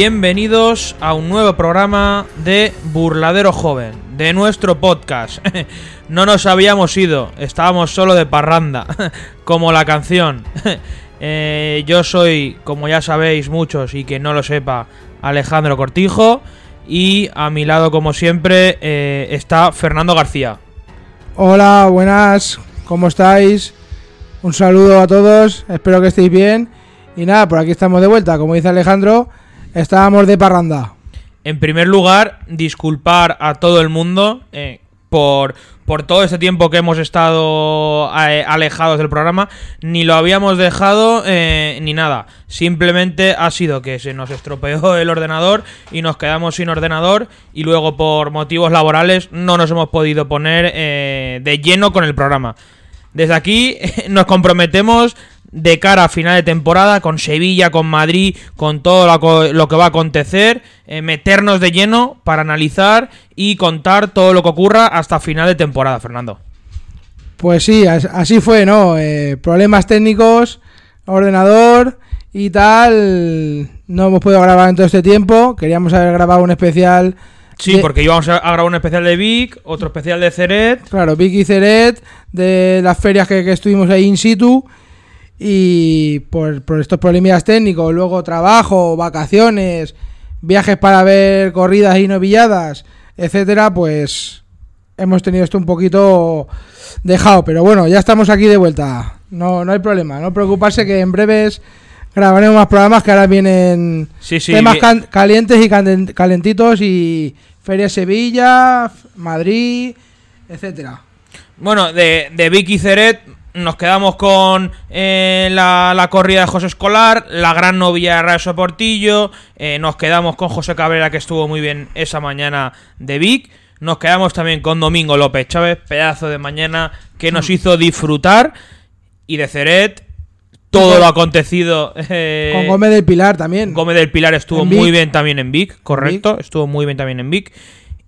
Bienvenidos a un nuevo programa de Burladero Joven, de nuestro podcast. no nos habíamos ido, estábamos solo de parranda, como la canción. Eh, yo soy, como ya sabéis muchos y que no lo sepa, Alejandro Cortijo. Y a mi lado, como siempre, eh, está Fernando García. Hola, buenas, ¿cómo estáis? Un saludo a todos, espero que estéis bien. Y nada, por aquí estamos de vuelta, como dice Alejandro, estábamos de parranda. En primer lugar, disculpar a todo el mundo eh, por, por todo este tiempo que hemos estado eh, alejados del programa. Ni lo habíamos dejado eh, ni nada. Simplemente ha sido que se nos estropeó el ordenador y nos quedamos sin ordenador. Y luego, por motivos laborales, no nos hemos podido poner de lleno con el programa. Desde aquí nos comprometemos de cara a final de temporada con Sevilla, con Madrid, con todo lo, que va a acontecer, eh, meternos de lleno para analizar y contar todo lo que ocurra hasta final de temporada, Fernando. Pues sí, así fue, ¿no? Eh, problemas técnicos, ordenador y tal. No hemos podido grabar en todo este tiempo. Queríamos haber grabado un especial. Sí, porque íbamos a grabar un especial de Vic, otro especial de Ceret. Claro, Vic y Ceret, de las ferias que, que estuvimos ahí in situ y por, estos problemas técnicos, luego trabajo, vacaciones, viajes para ver corridas y novilladas, etcétera, pues hemos tenido esto un poquito dejado, pero bueno, ya estamos aquí de vuelta. No, no hay problema, no preocuparse que en breves grabaremos más programas que ahora vienen temas calientes y calentitos y Feria Sevilla, Madrid, etcétera. Bueno, de, de Vicky Ceret nos quedamos con eh, la, corrida de José Escolar, la gran novia de Rayo Portillo, eh, nos quedamos con José Cabrera que estuvo muy bien esa mañana de Vic, nos quedamos también con Domingo López Chávez, pedazo de mañana que nos mm. hizo disfrutar, y de Ceret, todo lo acontecido. Eh, con Gómez del Pilar también. Gómez del Pilar estuvo muy bien también en Vic, correcto, estuvo muy bien también en Vic.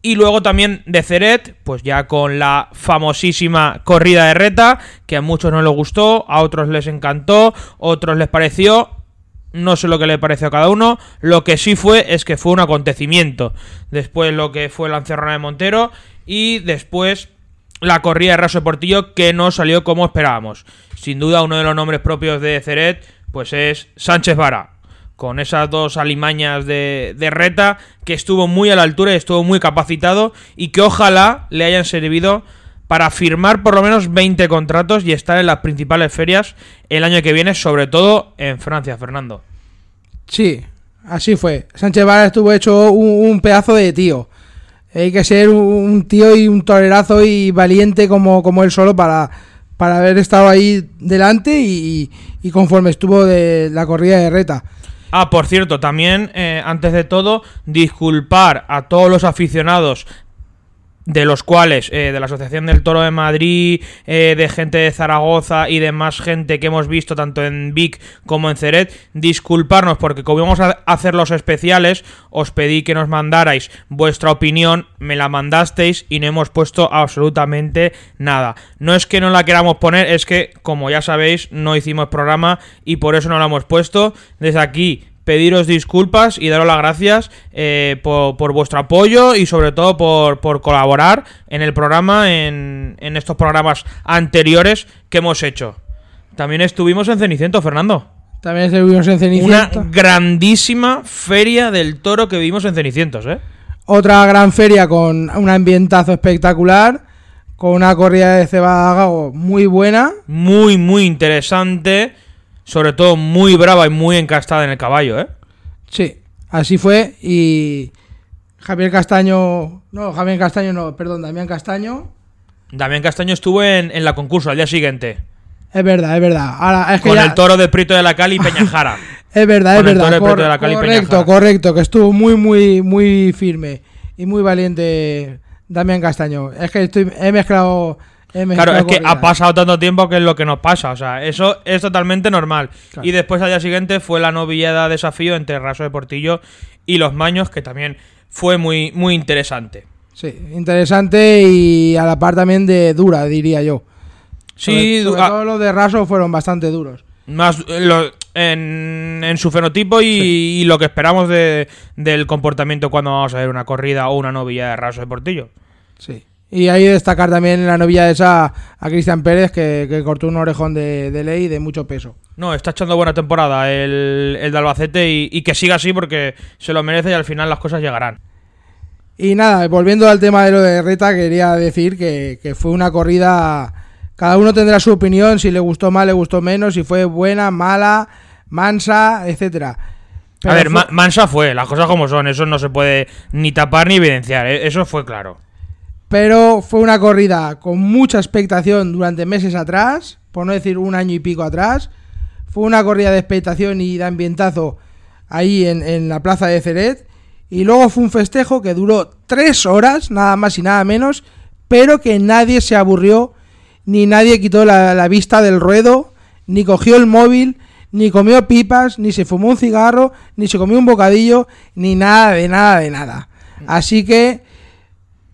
Y luego también de Ceret, pues ya con la famosísima corrida de reta, que a muchos no les gustó, a otros les encantó, otros les pareció, no sé lo que le pareció a cada uno, lo que sí fue es que fue un acontecimiento. Después lo que fue la encerrona de Montero y después la corrida de Raso Portillo que no salió como esperábamos. Sin duda uno de los nombres propios de Ceret pues es Sánchez Vara con esas dos alimañas de, reta, que estuvo muy a la altura y estuvo muy capacitado y que ojalá le hayan servido para firmar por lo menos 20 contratos y estar en las principales ferias el año que viene, sobre todo en Francia, Fernando. Sí, así fue. Sánchez Vara estuvo hecho un, pedazo de tío. Hay que ser un tío y un tolerazo y valiente como, como él solo para, para haber estado ahí delante y, y conforme estuvo de la corrida de reta. Ah, por cierto, también, eh, antes de todo, disculpar a todos los aficionados de los cuales, eh, de la Asociación del Toro de Madrid, eh, de gente de Zaragoza y de más gente que hemos visto tanto en Vic como en Ceret, disculparnos porque como íbamos a hacer los especiales, os pedí que nos mandarais vuestra opinión, me la mandasteis y no hemos puesto absolutamente nada. No es que no la queramos poner, es que, como ya sabéis, no hicimos programa y por eso no la hemos puesto. Desde aquí pediros disculpas y daros las gracias eh, por, vuestro apoyo y sobre todo por, colaborar en el programa, en, estos programas anteriores que hemos hecho. También estuvimos en Ceniciento, Fernando. También estuvimos en Ceniciento. Una grandísima feria del toro que vimos en Cenicientos, ¿eh? Otra gran feria con un ambientazo espectacular, con una corrida de cebada muy buena. Muy, muy interesante sobre todo muy brava y muy encastada en el caballo, ¿eh? Sí, así fue y Javier Castaño, no, Javier Castaño no, perdón, Damián Castaño. Damián Castaño estuvo en, la concurso al día siguiente. Es verdad, es verdad. Ahora, es Con el toro de Prito de la Cali y Peñajara. es verdad, es verdad. correcto, correcto, que estuvo muy, muy, muy firme y muy valiente Damián Castaño. Es que estoy, he mezclado Claro, es que ha pasado tanto tiempo que es lo que nos pasa. O sea, eso es totalmente normal. Y después al día siguiente fue la novillada desafío entre Raso de Portillo y los Maños, que también fue muy, muy interesante. Sí, interesante y a la par también de dura, diría yo. Sí, sobre, todo los de Raso fueron bastante duros. Más, en, en su fenotipo y, y lo que esperamos de, del comportamiento cuando vamos a ver una corrida o una novilla de raso de Portillo. Sí. Y ahí destacar también la novilla esa a Cristian Pérez, que, que cortó un orejón de, de ley de mucho peso. No, está echando buena temporada el, el de Albacete y, y que siga así porque se lo merece y al final las cosas llegarán. Y nada, volviendo al tema de lo de Reta, quería decir que, que fue una corrida. Cada uno tendrá su opinión, si le gustó más, le gustó menos, si fue buena, mala, mansa, etcétera. Pero a ver, fue- Mansa fue, las cosas como son, eso no se puede ni tapar ni evidenciar, ¿eh? eso fue claro. Pero fue una corrida con mucha expectación durante meses atrás, por no decir un año y pico atrás. Fue una corrida de expectación y de ambientazo ahí en, en la plaza de Ceret. Y luego fue un festejo que duró tres horas, nada más y nada menos, pero que nadie se aburrió, ni nadie quitó la, la vista del ruedo, ni cogió el móvil, ni comió pipas, ni se fumó un cigarro, ni se comió un bocadillo, ni nada de nada de nada. Así que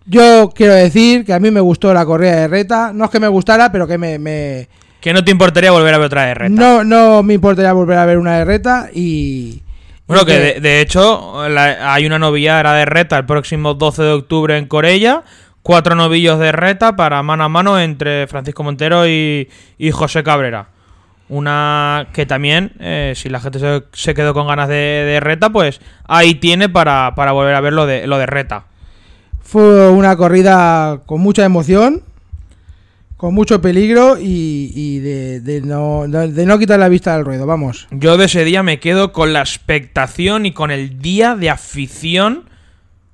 yo quiero decir que a mí me gustó la corrida de Reta. No es que me gustara, pero que me. me- Que no te importaría volver a ver otra de Reta. no, no me importaría volver a ver una de Reta y. Bueno, y que de, de hecho la- hay una novillada de Reta el próximo 12 de octubre en Corella. Cuatro novillos de Reta para mano a mano entre Francisco Montero y, y José Cabrera. Una que también, eh, si la gente se, se quedó con ganas de, de Reta, pues ahí tiene para, para volver a ver lo de, lo de Reta. Fue una corrida con mucha emoción, con mucho peligro y, de, no, de no quitar la vista del ruedo, vamos. Yo de ese día me quedo con la expectación y con el día de afición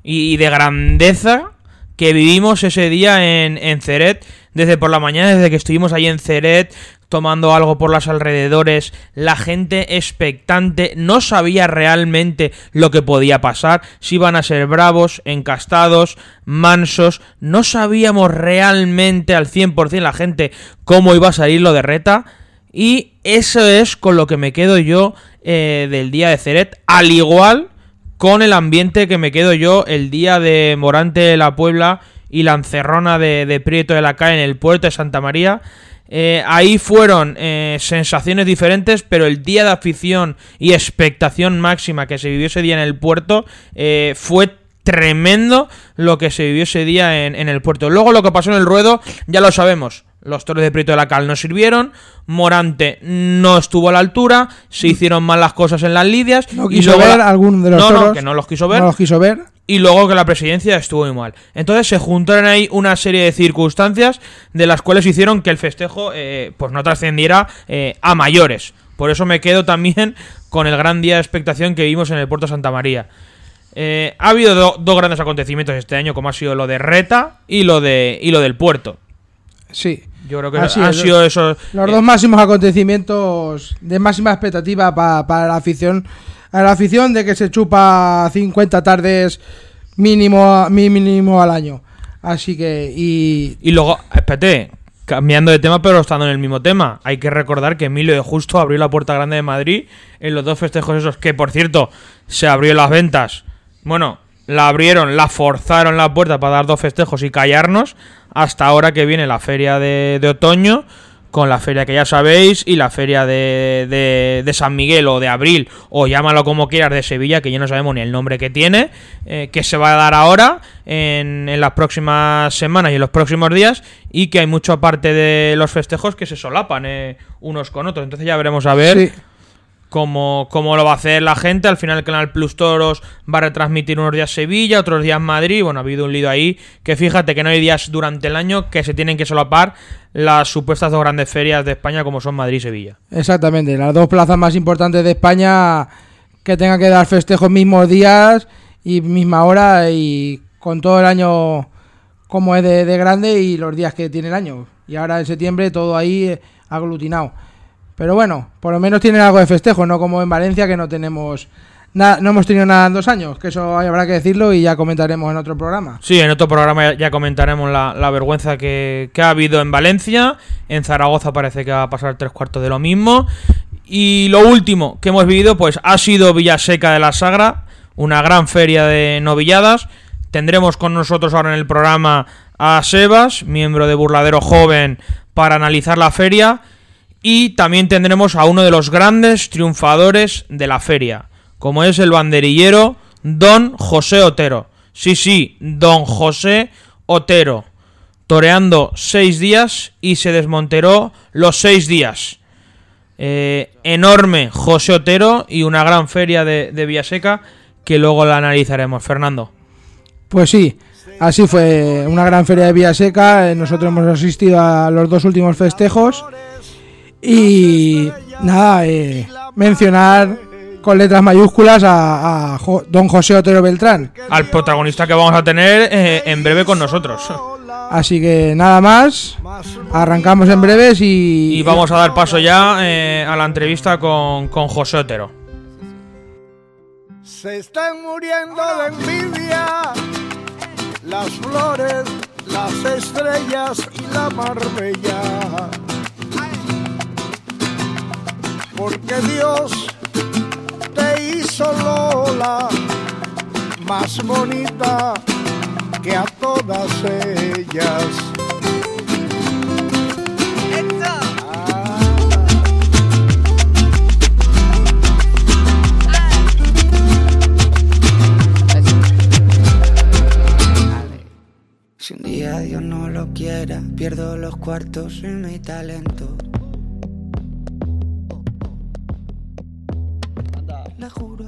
y, y de grandeza que vivimos ese día en, en Ceret. Desde por la mañana, desde que estuvimos ahí en Ceret, tomando algo por los alrededores, la gente expectante, no sabía realmente lo que podía pasar, si iban a ser bravos, encastados, mansos, no sabíamos realmente al 100% la gente cómo iba a salir lo de Reta. Y eso es con lo que me quedo yo eh, del día de Ceret, al igual con el ambiente que me quedo yo el día de Morante de la Puebla y la encerrona de, Prieto de la Calle en el puerto de Santa María. Eh, ahí fueron eh, sensaciones diferentes, pero el día de afición y expectación máxima que se vivió ese día en el puerto eh, fue tremendo lo que se vivió ese día en, en el puerto. Luego lo que pasó en el ruedo ya lo sabemos. Los toros de Prieto de la Cal no sirvieron, Morante no estuvo a la altura, se hicieron mal las cosas en las lidias. No y quiso luego ver la- alguno de los no, no, toros. que no los quiso ver No los quiso ver. Y luego que la presidencia estuvo muy mal. Entonces se juntaron ahí una serie de circunstancias de las cuales hicieron que el festejo eh, pues no trascendiera eh, a mayores. Por eso me quedo también con el gran día de expectación que vimos en el puerto Santa María. Eh, ha habido do- dos grandes acontecimientos este año, como ha sido lo de Reta y lo de y lo del puerto. Sí. Yo creo que Así han es, sido esos. Los eh, dos máximos acontecimientos de máxima expectativa pa- para la afición. A la afición de que se chupa 50 tardes mínimo, mínimo al año. Así que, y Y luego, espérate, cambiando de tema, pero estando en el mismo tema, hay que recordar que Emilio de Justo abrió la Puerta Grande de Madrid en los dos festejos esos, que por cierto, se abrió las ventas. Bueno, la abrieron, la forzaron la puerta para dar dos festejos y callarnos, hasta ahora que viene la feria de, de otoño, con la feria que ya sabéis, y la feria de, de- de San Miguel o de Abril, o llámalo como quieras, de Sevilla, que ya no sabemos ni el nombre que tiene, eh, que se va a dar ahora, en, en las próximas semanas y en los próximos días, y que hay mucha parte de los festejos que se solapan eh, unos con otros. Entonces ya veremos a ver cómo, cómo lo va a hacer la gente. Al final el Canal Plus Toros va a retransmitir unos días Sevilla, otros días Madrid. Bueno, ha habido un lío ahí que fíjate que no hay días durante el año que se tienen que solapar las supuestas dos grandes ferias de España como son Madrid y Sevilla. exactamente. Las dos plazas más importantes de España que tengan que dar festejos mismos días y misma hora y con todo el año como es de, de grande y los días que tiene el año. Y ahora en septiembre todo ahí eh, aglutinado. Pero bueno, por lo menos tienen algo de festejo, no como en Valencia que no tenemos nada, no hemos tenido nada en dos años, que eso habrá que decirlo y ya comentaremos en otro programa. Sí, en otro programa ya, comentaremos la, la vergüenza que, que ha habido en Valencia. En Zaragoza parece que va a pasar tres cuartos de lo mismo. Y lo último que hemos vivido, pues ha sido Villaseca de la Sagra, una gran feria de novilladas. Tendremos con nosotros ahora en el programa a Sebas, miembro de Burladero Joven, para analizar la feria. Y también tendremos a uno de los grandes triunfadores de la feria, como es el banderillero Don José Otero. Sí, sí, Don José Otero. Toreando seis días y se desmonteró los seis días. Eh, enorme José Otero y una gran feria de, de Villaseca que luego la analizaremos. Fernando. Pues sí, así fue una gran feria de Villaseca. Eh, nosotros hemos asistido a los dos últimos festejos y nada, eh, mencionar con letras mayúsculas a, don José Otero Beltrán. Al protagonista que vamos a tener eh, en breve con nosotros. Así que nada más, arrancamos en breves y... Y vamos a dar paso ya eh, a la entrevista con, con José Otero. Se están muriendo de envidia las flores, las estrellas y la marbella porque Dios te hizo Lola más bonita que a todas ellas. Si un día Dios no lo quiera, pierdo los cuartos y mi talento.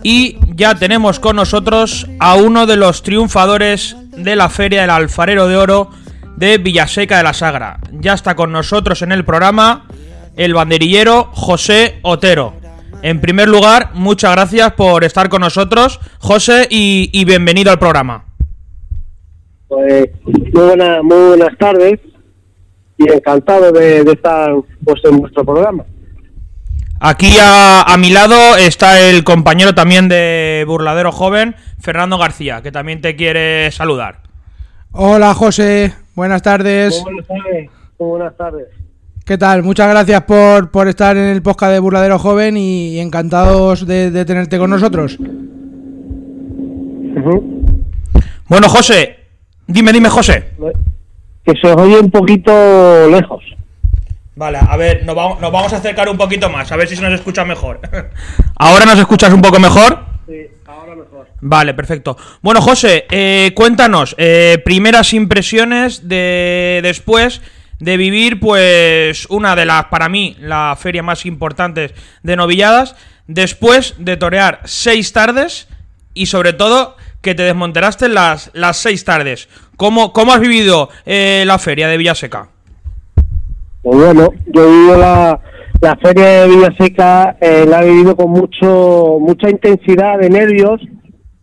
Y ya tenemos con nosotros a uno de los triunfadores de la Feria del Alfarero de Oro de Villaseca de la Sagra. Ya está con nosotros en el programa el banderillero José Otero. En primer lugar, muchas gracias por estar con nosotros, José, y, bienvenido al programa. Pues muy, buenas tardes y encantado de, de estar pues, en vuestro programa. Aquí a, mi lado está el compañero también de Burladero Joven, Fernando García, que también te quiere saludar. Hola José, buenas tardes. buenas tardes. buenas tardes. ¿Qué tal? Muchas gracias por, por, estar en el podcast de Burladero Joven y, encantados de, tenerte con nosotros. Bueno, José, dime, dime, José. Que se oye un poquito lejos. Vale, a ver, nos vamos, nos vamos a acercar un poquito más, a ver si se nos escucha mejor. ¿Ahora nos escuchas un poco mejor? Sí, ahora mejor. Vale, perfecto. Bueno, José, eh, cuéntanos, eh, primeras impresiones de después de vivir, pues, una de las, para mí, la feria más importante de novilladas, después de torear seis tardes y sobre todo que te desmonteraste las, las seis tardes. ¿Cómo, cómo has vivido eh, la feria de Villaseca? Pues bueno, yo he vivido la, la feria de Villaseca, eh, la he vivido con mucho mucha intensidad de nervios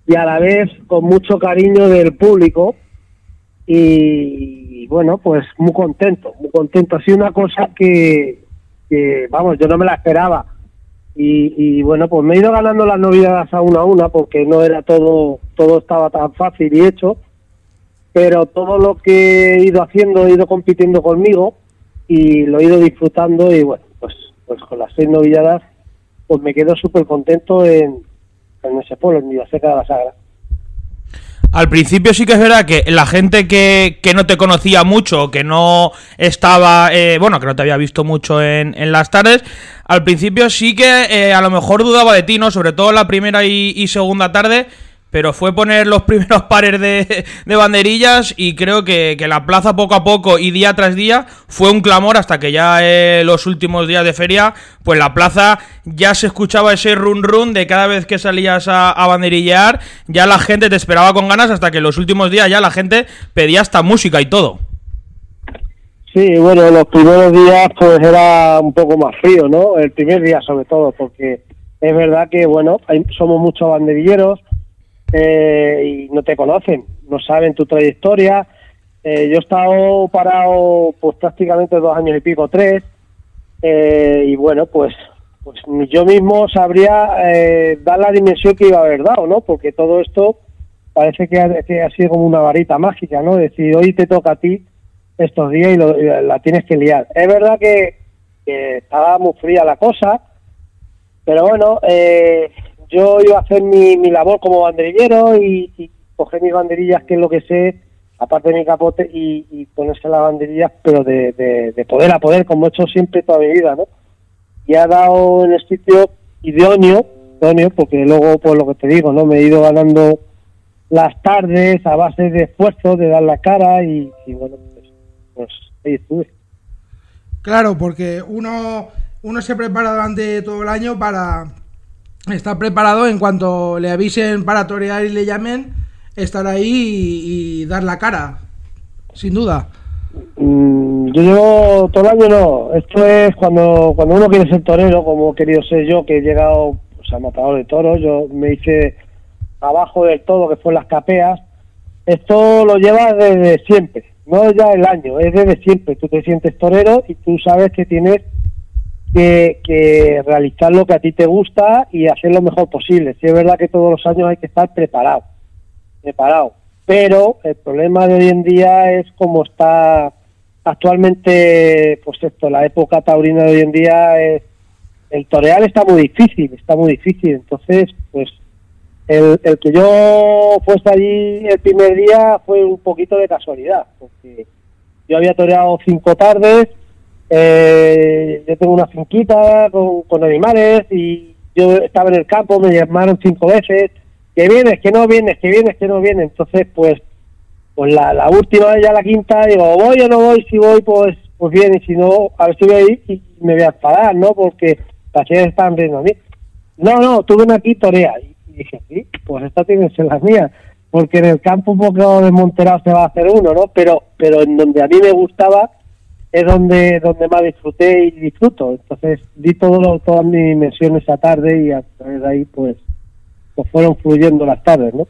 y a la vez con mucho cariño del público y, bueno, pues muy contento, muy contento. Ha sido una cosa que, que vamos, yo no me la esperaba. Y, y, bueno, pues me he ido ganando las novedades a una a una porque no era todo, todo estaba tan fácil y hecho, pero todo lo que he ido haciendo, he ido compitiendo conmigo y lo he ido disfrutando y bueno, pues, pues con las seis novilladas pues me quedo súper contento en, en, ese pueblo, en Villaseca de la Sagra. Al principio sí que es verdad que la gente que, que no te conocía mucho, que no estaba, eh, bueno, que no te había visto mucho en, en las tardes, al principio sí que eh, a lo mejor dudaba de ti, ¿no? Sobre todo la primera y, y segunda tarde, pero fue poner los primeros pares de, banderillas y creo que, la plaza poco a poco y día tras día fue un clamor hasta que ya eh, los últimos días de feria, pues la plaza ya se escuchaba ese run run de cada vez que salías a, banderillear, ya la gente te esperaba con ganas hasta que los últimos días ya la gente pedía hasta música y todo. Sí, bueno, los primeros días pues era un poco más frío, ¿no? El primer día sobre todo, porque es verdad que, bueno, somos muchos banderilleros, eh, y no te conocen, no saben tu trayectoria. Eh, yo he estado parado pues prácticamente dos años y pico, tres, eh, y bueno, pues pues yo mismo sabría dar la dimensión que iba a haber dado, ¿no? Porque todo esto parece que ha, sido como una varita mágica, ¿no? Decir, hoy te toca a ti estos días y, la tienes que liar. Es verdad que, que estaba muy fría la cosa, pero bueno, eh, yo iba a hacer mi, mi labor como banderillero y, y, coger mis banderillas, que es lo que sé, aparte de mi capote, y, ponerse las banderillas, pero de, de, poder a poder, como he hecho siempre toda mi vida, ¿no? y ha dado en el sitio idóneo, idóneo, porque luego, pues lo que te digo, ¿no? Me he ido ganando las tardes a base de esfuerzo, de dar la cara y, bueno, pues, pues, ahí estuve. Claro, porque uno, uno se prepara durante todo el año para estar preparado en cuanto le avisen para torear y le llamen, estar ahí y, dar la cara, sin duda. Mm, yo llevo todo el año no, esto es cuando, cuando uno quiere ser torero, como he querido ser yo, que he llegado pues, a matador de toros, yo me hice abajo del todo, que fue las capeas, esto lo llevas desde siempre, no ya el año, es desde siempre, tú te sientes torero y tú sabes que tienes que, que realizar lo que a ti te gusta y hacer lo mejor posible. Si es verdad que todos los años hay que estar preparado, preparado, pero el problema de hoy en día es como está actualmente, pues esto, la época taurina de hoy en día es el toreal está muy difícil, está muy difícil. Entonces, pues el, el que yo fuese allí el primer día fue un poquito de casualidad, porque yo había toreado cinco tardes, eh, yo tengo una finquita con, animales y yo estaba en el campo, me llamaron cinco veces, que vienes, que no vienes, que vienes, que no vienes. Entonces, pues, pues la, la última, ya la quinta, digo, voy o no voy, si voy, pues, pues bien, y si no, a ver si voy a ir y me voy a enfadar, ¿no? Porque las chicas están riendo a mí. No, no, tú ven aquí, torea. Y dije, sí, pues esta tiene que ser la mía. Porque en el campo un poco desmonterado se va a hacer uno, ¿no? Pero, pero en donde a mí me gustaba es donde, donde más disfruté y disfruto. Entonces di todo todas mis dimensiones esa tarde y a través de ahí, pues, pues fueron fluyendo las tardes, ¿no?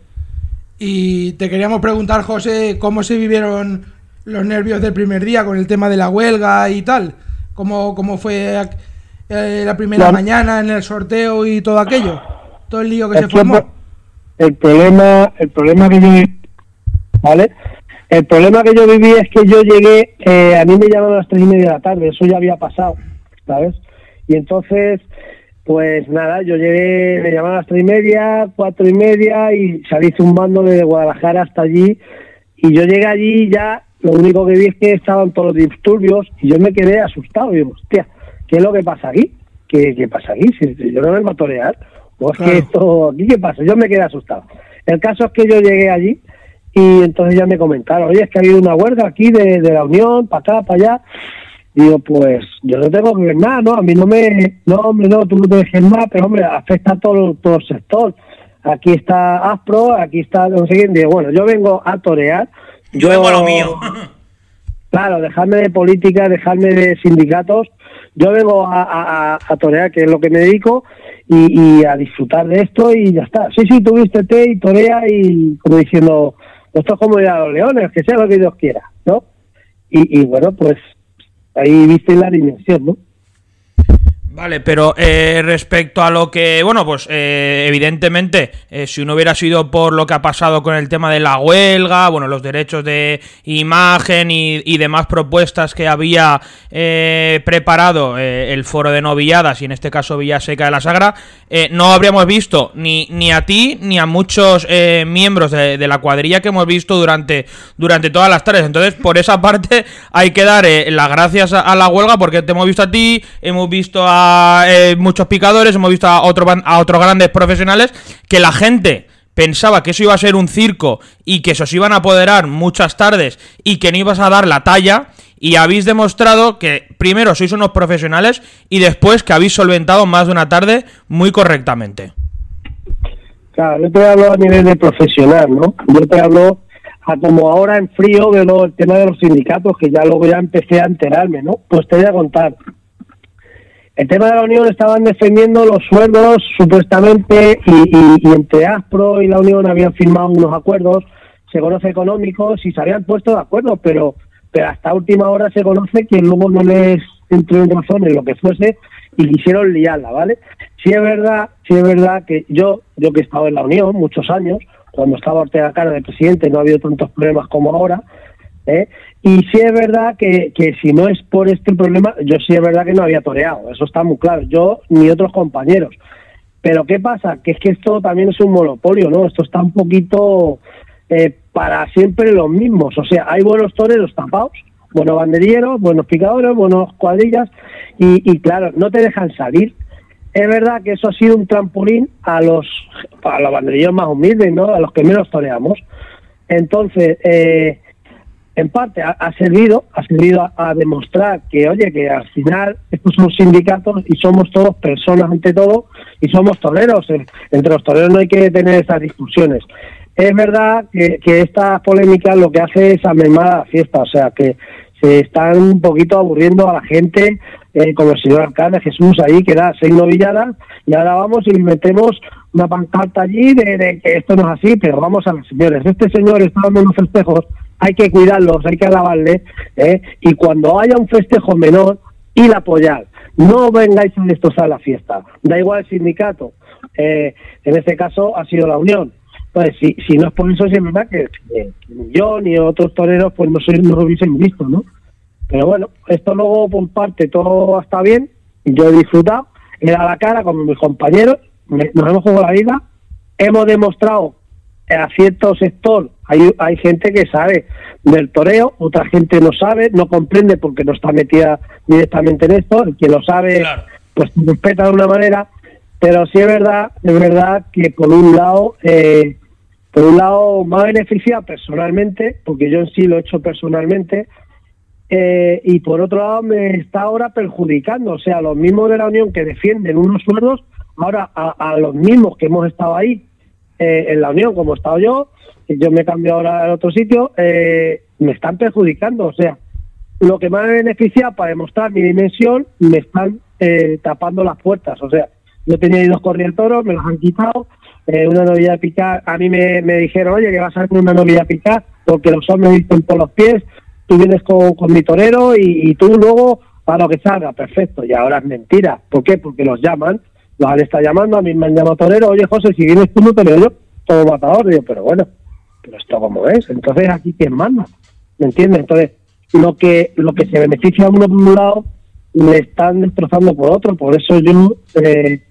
Y te queríamos preguntar, José, ¿cómo se vivieron los nervios del primer día con el tema de la huelga y tal? ¿Cómo, cómo fue eh, la primera mañana en el sorteo y todo aquello? Todo el lío que se formó. El problema, el problema que yo ¿vale? El problema que yo viví es que yo llegué, eh, a mí me llamaron a las tres y media de la tarde, eso ya había pasado, ¿sabes? Y entonces, pues nada, yo llegué, me llamaron a las tres y media, cuatro y media y salí zumbando desde Guadalajara hasta allí. Y yo llegué allí y ya lo único que vi es que estaban todos los disturbios y yo me quedé asustado. Y digo, hostia, ¿qué es lo que pasa aquí? ¿Qué, qué pasa aquí? Si, yo no vengo a torear. Pues que esto, ¿aquí qué pasa? Yo me quedé asustado. El caso es que yo llegué allí y entonces ya me comentaron, oye, es que ha habido una huelga aquí de, de la Unión, para acá, para allá. Digo, pues yo no tengo que ver nada, ¿no? A mí no me, no, hombre, no, tú no te dejes más, pero hombre, afecta a todo, todo el sector. Aquí está Aspro, aquí está, no sé quién. Digo, bueno, yo vengo a torear. Yo, vengo a lo mío. Claro, dejarme de política, dejarme de sindicatos. Yo vengo a, a, a torear, que es lo que me dedico, y, y, a disfrutar de esto y ya está. Sí, sí, tuviste té y torea y como diciendo, esto es como ir los leones, que sea lo que Dios quiera, ¿no? Y, y bueno, pues ahí viste la dimensión, ¿no? Vale, pero eh, respecto a lo que, bueno, pues eh, evidentemente, eh, si no hubiera sido por lo que ha pasado con el tema de la huelga, bueno, los derechos de imagen y, y demás propuestas que había preparado el foro de novilladas, y en este caso Villaseca de la Sagra, no habríamos visto ni, ni a ti ni a muchos miembros de, de, la cuadrilla que hemos visto durante, durante todas las tardes. Entonces, por esa parte, hay que dar las gracias a, a la huelga porque te hemos visto a ti, hemos visto a eh, muchos picadores, hemos visto a, otro, a otros grandes profesionales, que la gente pensaba que eso iba a ser un circo y que se os iban a apoderar muchas tardes y que no ibas a dar la talla y habéis demostrado que primero sois unos profesionales y después que habéis solventado más de una tarde muy correctamente. Claro, yo te hablo a nivel de profesional, ¿no? Yo te hablo a como ahora en frío de lo, el tema de los sindicatos, que ya luego ya empecé a enterarme, ¿no? Pues te voy a contar. El tema de la Unión estaban defendiendo los sueldos supuestamente y, entre Aspro y la Unión habían firmado unos acuerdos, se conoce económicos y se habían puesto de acuerdo, pero, pero hasta última hora se conoce que luego no les entró en razón en lo que fuese y quisieron liarla, ¿vale? Sí es verdad, sí es verdad que yo, yo que he estado en la Unión muchos años, cuando estaba Ortega Cara de presidente no ha habido tantos problemas como ahora, ¿eh? Y sí es verdad que, que si no es por este problema, yo sí es verdad que no había toreado, eso está muy claro, yo ni otros compañeros. Pero ¿qué pasa? Que es que esto también es un monopolio, ¿no? Esto está un poquito eh, para siempre los mismos. O sea, hay buenos toreros tapados, buenos banderilleros, buenos picadores, buenos cuadrillas, y, claro, no te dejan salir. Es verdad que eso ha sido un trampolín a los, a los banderillos más humildes, ¿no? A los que menos toreamos. Entonces, eh, en parte ha, servido, ha servido a, demostrar que, oye, que al final estos son sindicatos y somos todos personas ante todo y somos toreros. Entre los toreros no hay que tener esas discusiones. Es verdad que, esta polémica lo que hace es amemar la fiesta, o sea que se están un poquito aburriendo a la gente, eh, como el señor alcalde Jesús ahí, que da seis novilladas, y ahora vamos y metemos una pancarta allí de, que esto no es así, pero vamos a los señores. Este señor está dando unos festejos, hay que cuidarlos, hay que alabarle, ¿eh? y cuando haya un festejo menor, ir a apoyar. No vengáis a destrozar la fiesta, da igual el sindicato. Eh, en este caso ha sido la Unión pues si, si no es por eso, es verdad que, yo ni otros toreros pues no, soy, no lo hubiesen visto, ¿no? Pero bueno, esto luego por parte todo está bien, yo he disfrutado, he dado la cara con mis compañeros, nos hemos jugado la vida, hemos demostrado a cierto sector, hay, hay gente que sabe del toreo, otra gente no sabe, no comprende porque no está metida directamente en esto, el que lo sabe, pues respeta de una manera, pero sí es verdad, es verdad que por un lado eh, por un lado, me ha beneficiado personalmente, porque yo en sí lo he hecho personalmente, eh, y por otro lado me está ahora perjudicando, o sea, los mismos de la Unión que defienden unos sueldos, ahora a, los mismos que hemos estado ahí eh, en la Unión, como he estado yo, y yo me cambio ahora a otro sitio, eh, me están perjudicando, o sea, lo que me ha beneficiado para demostrar mi dimensión, me están tapando las puertas, o sea, yo tenía ahí dos corrientoros, me los han quitado, eh, una novilla picar, a mí me, dijeron, oye, que vas a hacer una novilla picar, porque los hombres dicen por los pies, tú vienes con, mi torero y, tú luego a lo que salga, perfecto, y ahora es mentira. ¿Por qué? Porque los llaman, los han estado llamando, a mí me han llamado torero, oye José, si vienes tú no te yo, todo matador, digo, pero bueno, pero esto como es, entonces aquí quién manda, ¿me entiendes? Entonces, lo que, lo que se beneficia a uno por un lado, le están destrozando por otro, por eso yo... Eh,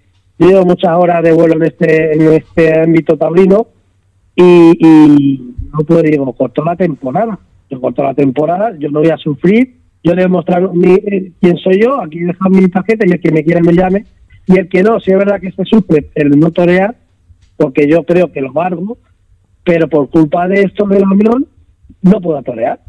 llevo muchas horas de vuelo en este, en este ámbito taurino y, y no puedo digo, corto la temporada. Yo corto la temporada, yo no voy a sufrir, yo le voy a mostrar mi, eh, quién soy yo, aquí dejo mi tarjeta y el que me quiera me llame. Y el que no, si es verdad que se sufre el no torear, porque yo creo que lo valgo, pero por culpa de esto de la unión, no puedo torear.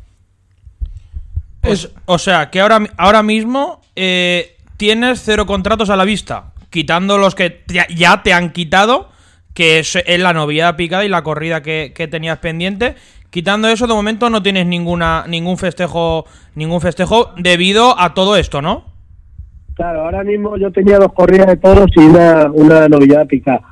o sea, que ahora, ahora mismo eh, tienes cero contratos a la vista quitando los que ya te han quitado, que es, la novedad picada y la corrida que, tenías pendiente. Quitando eso, de momento no tienes ninguna ningún festejo ningún festejo debido a todo esto, ¿no? Claro, ahora mismo yo tenía dos corridas de toros y una, una novedad picada.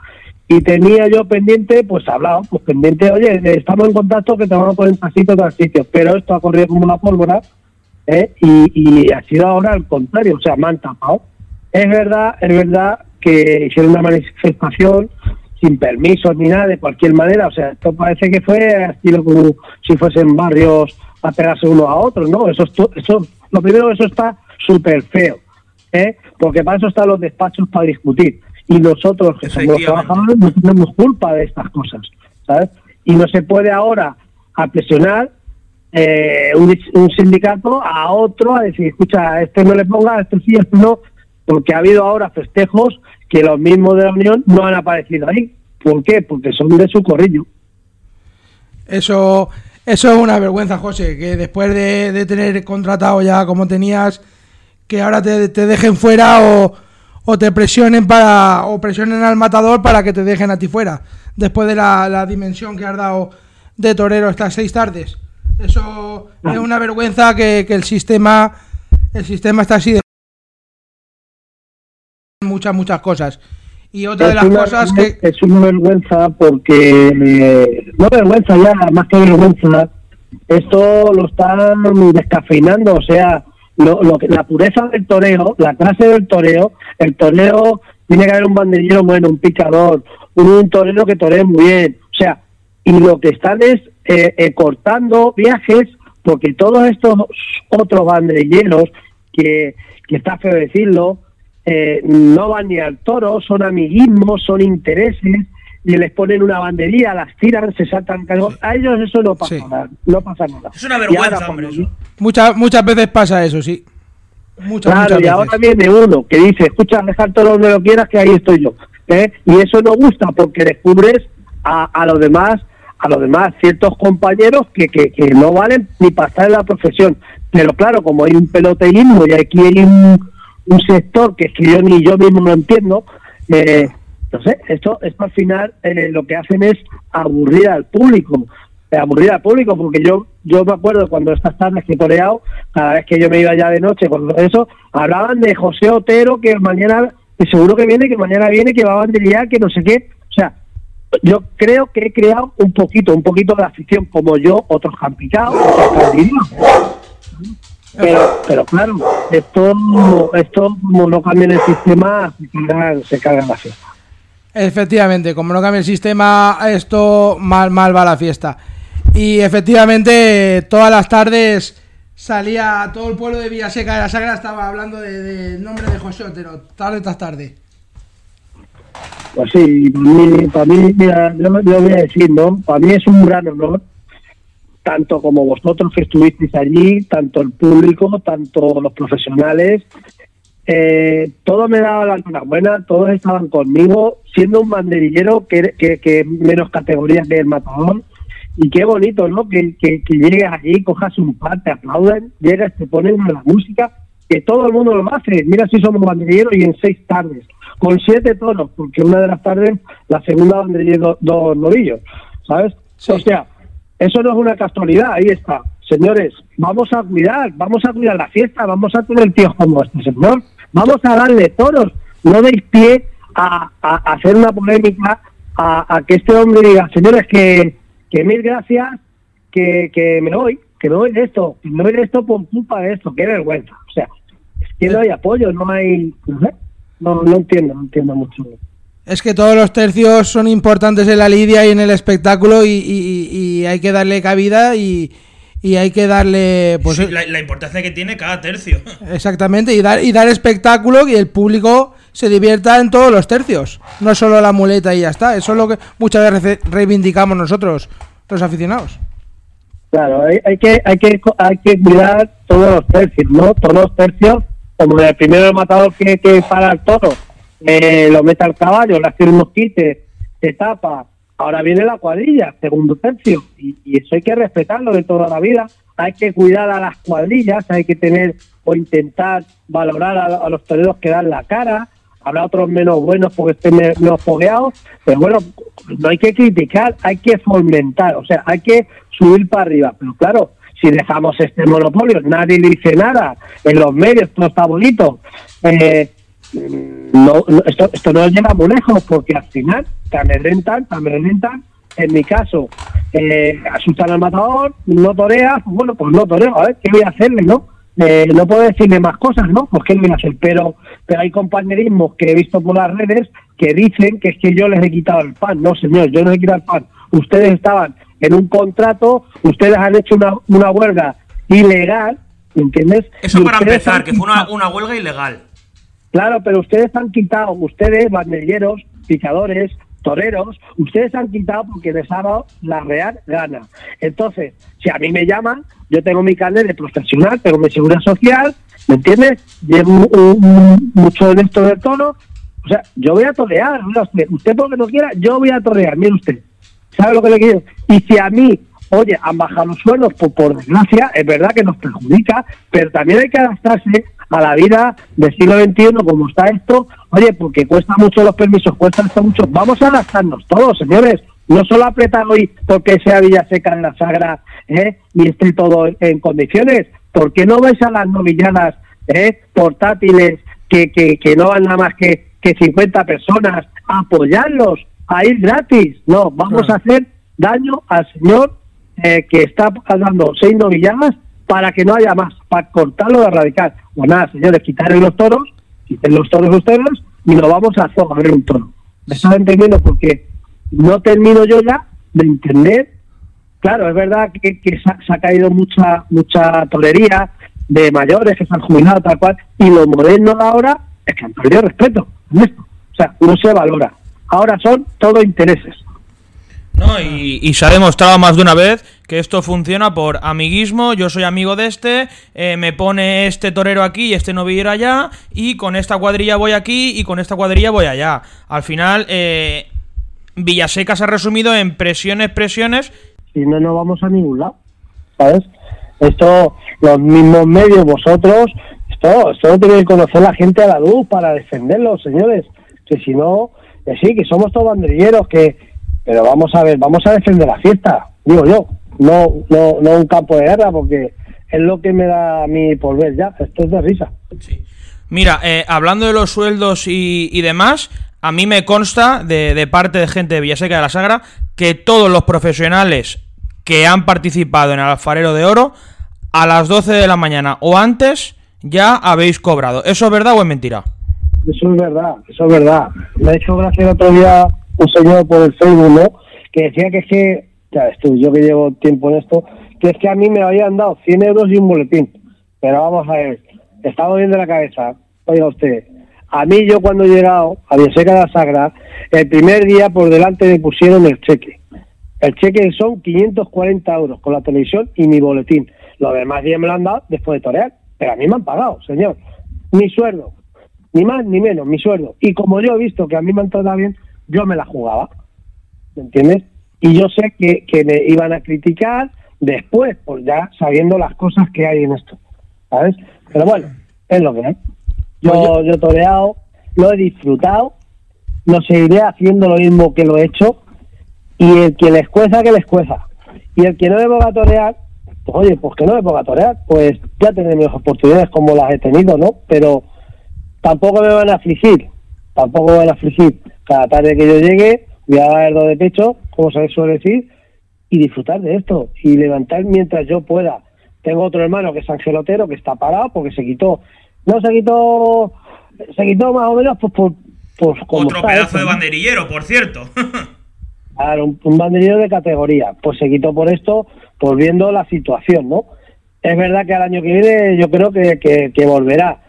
Y tenía yo pendiente, pues hablado, pues pendiente, oye, estamos en contacto que te vamos a poner pasito al sitio, pero esto ha corrido como una pólvora, ¿eh? y, y ha sido ahora al contrario, o sea, me han tapado. Es verdad, es verdad que hicieron una manifestación sin permisos ni nada, de cualquier manera. O sea, esto parece que fue estilo como si fuesen barrios a pegarse unos a otros, ¿no? Eso, eso lo primero, eso está súper feo, ¿eh? Porque para eso están los despachos para discutir. Y nosotros, que somos trabajadores, no tenemos culpa de estas cosas, ¿sabes? Y no se puede ahora a presionar eh, un, un, sindicato a otro a decir, escucha, este no le ponga, este sí, este no, porque ha habido ahora festejos que los mismos de la Unión no han aparecido ahí. ¿Por qué? Porque son de su corrillo. Eso, eso es una vergüenza, José, que después de, tener contratado ya como tenías, que ahora te, dejen fuera o, o, te presionen para o presionen al matador para que te dejen a ti fuera, después de la, dimensión que has dado de torero estas seis tardes. Eso es una vergüenza que, que el sistema el sistema está así de muchas, muchas cosas. Y otra de las cosas que... Es una vergüenza porque, eh, no vergüenza ya, más que vergüenza, esto lo están descafeinando, o sea, lo, lo, la pureza del toreo, la clase del toreo, el toreo tiene que haber un banderillero bueno, un picador, un, torero que toree muy bien, o sea, y lo que están es eh, eh, cortando viajes porque todos estos otros banderilleros que, que está feo decirlo, eh, no van ni al toro, son amiguismos, son intereses, y les ponen una bandería, las tiran, se saltan A ellos eso no pasa nada. No pasa nada. Es una vergüenza, hombre, Muchas, muchas veces pasa eso, sí. Muchas, claro, muchas y ahora veces. viene uno que dice, escucha, dejar todo donde lo quieras, que ahí estoy yo. ¿eh? Y eso no gusta porque descubres a, a los demás, a los demás ciertos compañeros que, que, que no valen ni para estar en la profesión. Pero claro, como hay un peloteísmo y aquí hay un, un sector que es que yo ni yo mismo no entiendo, eh, sé, esto, esto al final eh, lo que hacen es aburrir al público, eh, aburrir al público, porque yo yo me acuerdo cuando estas tardes que he toreado, cada vez que yo me iba ya de noche con eso, hablaban de José Otero, que mañana, que seguro que viene, que mañana viene, que va a banderillar, que no sé qué, o sea, yo creo que he creado un poquito, un poquito de afición, como yo, otros picado, otros. Pero, pero claro, esto, esto no cambia el sistema, se carga, se carga la fiesta. Efectivamente, como no cambia el sistema, esto mal, mal va la fiesta. Y efectivamente, todas las tardes salía todo el pueblo de Villaseca de la Sagra, estaba hablando del de, nombre de José Otero, tarde tras tarde. Pues sí, para mí, mira, yo, yo voy a decir, ¿no? Para mí es un gran honor, tanto como vosotros que estuvisteis allí, tanto el público, tanto los profesionales, eh, todo me daba la enhorabuena, todos estaban conmigo, siendo un banderillero que, que, que menos categorías que el matador. Y qué bonito, ¿no? Que, que, que llegues allí, cojas un par, te aplauden, llegas, te ponen la música, que todo el mundo lo hace. Mira si somos banderilleros y en seis tardes, con siete tonos, porque una de las tardes, la segunda banderilla dos, dos novillos, ¿sabes? Sí. O sea, eso no es una casualidad, ahí está. Señores, vamos a cuidar, vamos a cuidar la fiesta, vamos a tener tíos como este señor, vamos a darle toros, no deis pie a, hacer una polémica, a, que este hombre diga, señores, que, mil gracias, que, me voy, que me voy de esto, que me voy de esto por culpa de esto, qué vergüenza. O sea, es que no hay apoyo, no hay, no no, entiendo, no entiendo mucho. Es que todos los tercios son importantes en la lidia y en el espectáculo y- y hay que darle cabida y, y hay que darle pues Sí, la, la importancia que tiene cada tercio. exactamente y dar y dar espectáculo y el público se divierta en todos los tercios, no solo la muleta y ya está. Eso es lo que muchas veces reivindicamos nosotros, los aficionados. Claro, hay, hay que hay que hay que cuidar todos los tercios, ¿no? Todos los tercios, como el primero el matador que, que para el toro, eh, lo mete al caballo, le hace un mosquite, se tapa. Ahora viene la cuadrilla, segundo tercio, y, eso hay que respetarlo de toda la vida. Hay que cuidar a las cuadrillas, hay que tener o intentar valorar a, los toreros que dan la cara. Habrá otros menos buenos porque estén me- menos fogueados, pero bueno, no hay que criticar, hay que fomentar, o sea, hay que subir para arriba. Pero claro, si dejamos este monopolio, nadie le dice nada, en los medios todo está bonito. Eh, no, no, esto, esto no llega muy lejos porque al final te amedrentan, te amedrentan. En mi caso, eh, asustan al matador, no toreas, pues bueno, pues no toreo, a ver, ¿qué voy a hacerle, no? Eh, no puedo decirle más cosas, ¿no? Pues qué voy a hacer, pero, pero hay compañerismos que he visto por las redes que dicen que es que yo les he quitado el pan. No, señor, yo no les he quitado el pan. Ustedes estaban en un contrato, ustedes han hecho una, una huelga ilegal, ¿entiendes? Eso Y para empezar, han que fue una, una huelga ilegal. Claro, pero ustedes han quitado, ustedes, banderilleros, picadores, toreros, ustedes han quitado porque les ha dado la real gana. Entonces, si a mí me llaman, yo tengo mi carnet de profesional, tengo mi seguridad social, ¿me entiendes? Llevo mucho en esto del tono. O sea, yo voy a torear, usted, porque no quiera, yo voy a torear, mire usted. ¿Sabe lo que le quiero? Y si a mí, oye, han bajado los sueldos, pues por desgracia, es verdad que nos perjudica, pero también hay que adaptarse a la vida del siglo XXI, como está esto, oye, porque cuesta mucho los permisos, cuesta esto mucho. Vamos a adaptarnos todos, señores. No solo apretar hoy porque sea Villaseca en la Sagra ¿eh? y esté todo en condiciones. ¿Por qué no vais a las novilladas ¿eh? portátiles que, que, que no van nada más que, que 50 personas a apoyarlos, a ir gratis? No, vamos Claro. a hacer daño al señor eh, que está dando seis novilladas para que no haya más, para cortarlo de radical. Pues nada, señores, quitarle los toros, quiten los toros ustedes y nos vamos a hacer a ver un toro. ¿Me estás entendiendo? Porque no termino yo ya de entender. Claro, es verdad que, que se, ha, caído mucha mucha tolería de mayores que se han jubilado, tal cual, y lo moderno de ahora es que han perdido respeto. en esto. O sea, no se valora. Ahora son todo intereses. ¿no? Y, y se ha demostrado más de una vez que esto funciona por amiguismo, yo soy amigo de este, eh, me pone este torero aquí y este novillero allá, y con esta cuadrilla voy aquí y con esta cuadrilla voy allá. Al final, eh, Villaseca se ha resumido en presiones, presiones. Si no, no vamos a ningún lado, ¿sabes? Esto, los mismos medios, vosotros, esto, esto lo tiene que conocer la gente a la luz para defenderlo, señores. Que si no, que sí, que somos todos banderilleros, que... Pero vamos a ver, vamos a defender la fiesta, digo yo no, no, no un campo de guerra, porque es lo que me da a mí por ver ya. Esto es de risa. Mira, eh, hablando de los sueldos y, demás, a mí me consta de, de, parte de gente de Villaseca de la Sagra que todos los profesionales que han participado en el alfarero de oro a las 12 de la mañana o antes ya habéis cobrado. ¿Eso es verdad o es mentira? Eso es verdad, eso es verdad. Me ha hecho gracia el otro día un señor por el Facebook, ¿no? Que decía que es que ya ves yo que llevo tiempo en esto, que es que a mí me habían dado 100 euros y un boletín. Pero vamos a ver, estamos viendo la cabeza. Oiga usted, a mí yo cuando he llegado a Villaseca de la Sagra, el primer día por delante me pusieron el cheque. El cheque son 540 euros con la televisión y mi boletín. Los demás días me lo han dado después de torear. Pero a mí me han pagado, señor. Mi sueldo. Ni más ni menos, mi sueldo. Y como yo he visto que a mí me han tratado bien, yo me la jugaba. ¿Me entiendes? Y yo sé que, que me iban a criticar después, pues ya sabiendo las cosas que hay en esto, ¿sabes? Pero bueno, es lo que hay. Yo, yo he toreado, lo he disfrutado, no seguiré haciendo lo mismo que lo he hecho, y el que les cueza, que les cueza. Y el que no me ponga a torear, pues oye, pues que no me ponga torear, pues ya tendré mis oportunidades como las he tenido, ¿no? Pero tampoco me van a afligir, tampoco me van a afligir. Cada tarde que yo llegue, voy a dar de pecho, como se suele decir, y disfrutar de esto y levantar mientras yo pueda. Tengo otro hermano que es Angelotero que está parado porque se quitó, no se quitó, se quitó más o menos pues por, otro pedazo de banderillero, por cierto. claro, un, banderillero de categoría, pues se quitó por esto, por viendo la situación, ¿no? Es verdad que al año que viene yo creo que, que volverá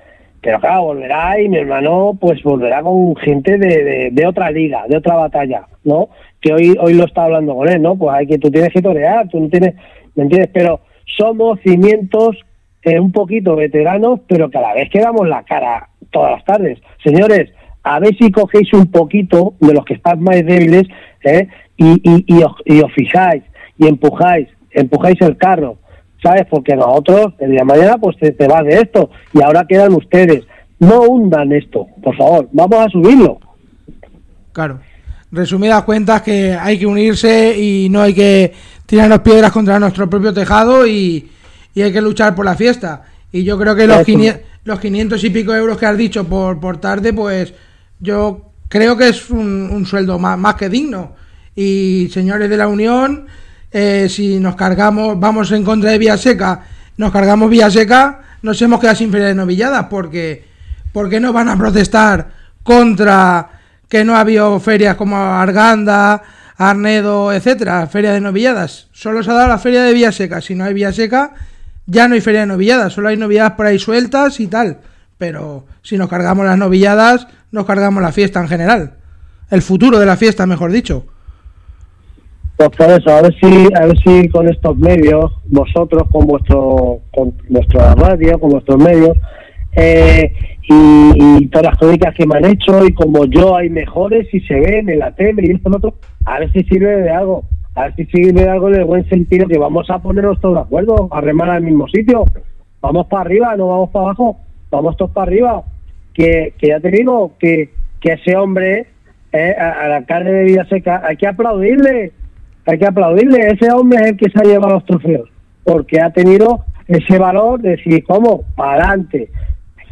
pero claro, volverá y mi hermano pues volverá con gente de, de, otra liga, de otra batalla, ¿no? Que hoy hoy lo está hablando con él, ¿no? Pues hay que tú tienes que torear, tú no tienes, ¿me entiendes? Pero somos cimientos eh, un poquito veteranos, pero que a la vez que damos la cara todas las tardes. Señores, a ver si cogéis un poquito de los que están más débiles ¿eh? y, y, y, os, y os fijáis y empujáis, empujáis el carro ¿sabes? Porque nosotros, el día de mañana, pues te, te vas de esto y ahora quedan ustedes. No hundan esto, por favor, vamos a subirlo. Claro. Resumidas cuentas que hay que unirse y no hay que tirarnos piedras contra nuestro propio tejado y, hay que luchar por la fiesta. Y yo creo que los, 500, los 500 y pico euros que has dicho por, por tarde, pues yo creo que es un, un sueldo más, más que digno. Y señores de la Unión, eh, si nos cargamos, vamos en contra de Vía Seca, nos cargamos Vía Seca, nos hemos quedado sin feria de novilladas, porque ¿por qué no van a protestar contra que no ha habido ferias como Arganda, Arnedo, etcétera, feria de novilladas? Solo se ha dado la feria de Vía Seca, si no hay Vía Seca, ya no hay feria de novilladas, solo hay novilladas por ahí sueltas y tal. Pero si nos cargamos las novilladas, nos cargamos la fiesta en general. El futuro de la fiesta, mejor dicho. Pues por eso, a ver si, a ver si con estos medios, vosotros con vuestro, con vuestra radio, con vuestros medios, eh, y, todas las crónicas que me han hecho, y como yo hay mejores y se ven en la tele y esto y otro, a ver si sirve de algo, a ver si sirve de algo en el buen sentido que vamos a ponernos todos de acuerdo, a remar al mismo sitio, vamos para arriba, no vamos para abajo, vamos todos para arriba, que, que ya te digo, que, que ese hombre, eh, a, la carne de vida seca, hay que aplaudirle, hay que aplaudirle. Ese hombre es el que se ha llevado los trofeos, porque ha tenido ese valor de decir, ¿cómo? Para adelante.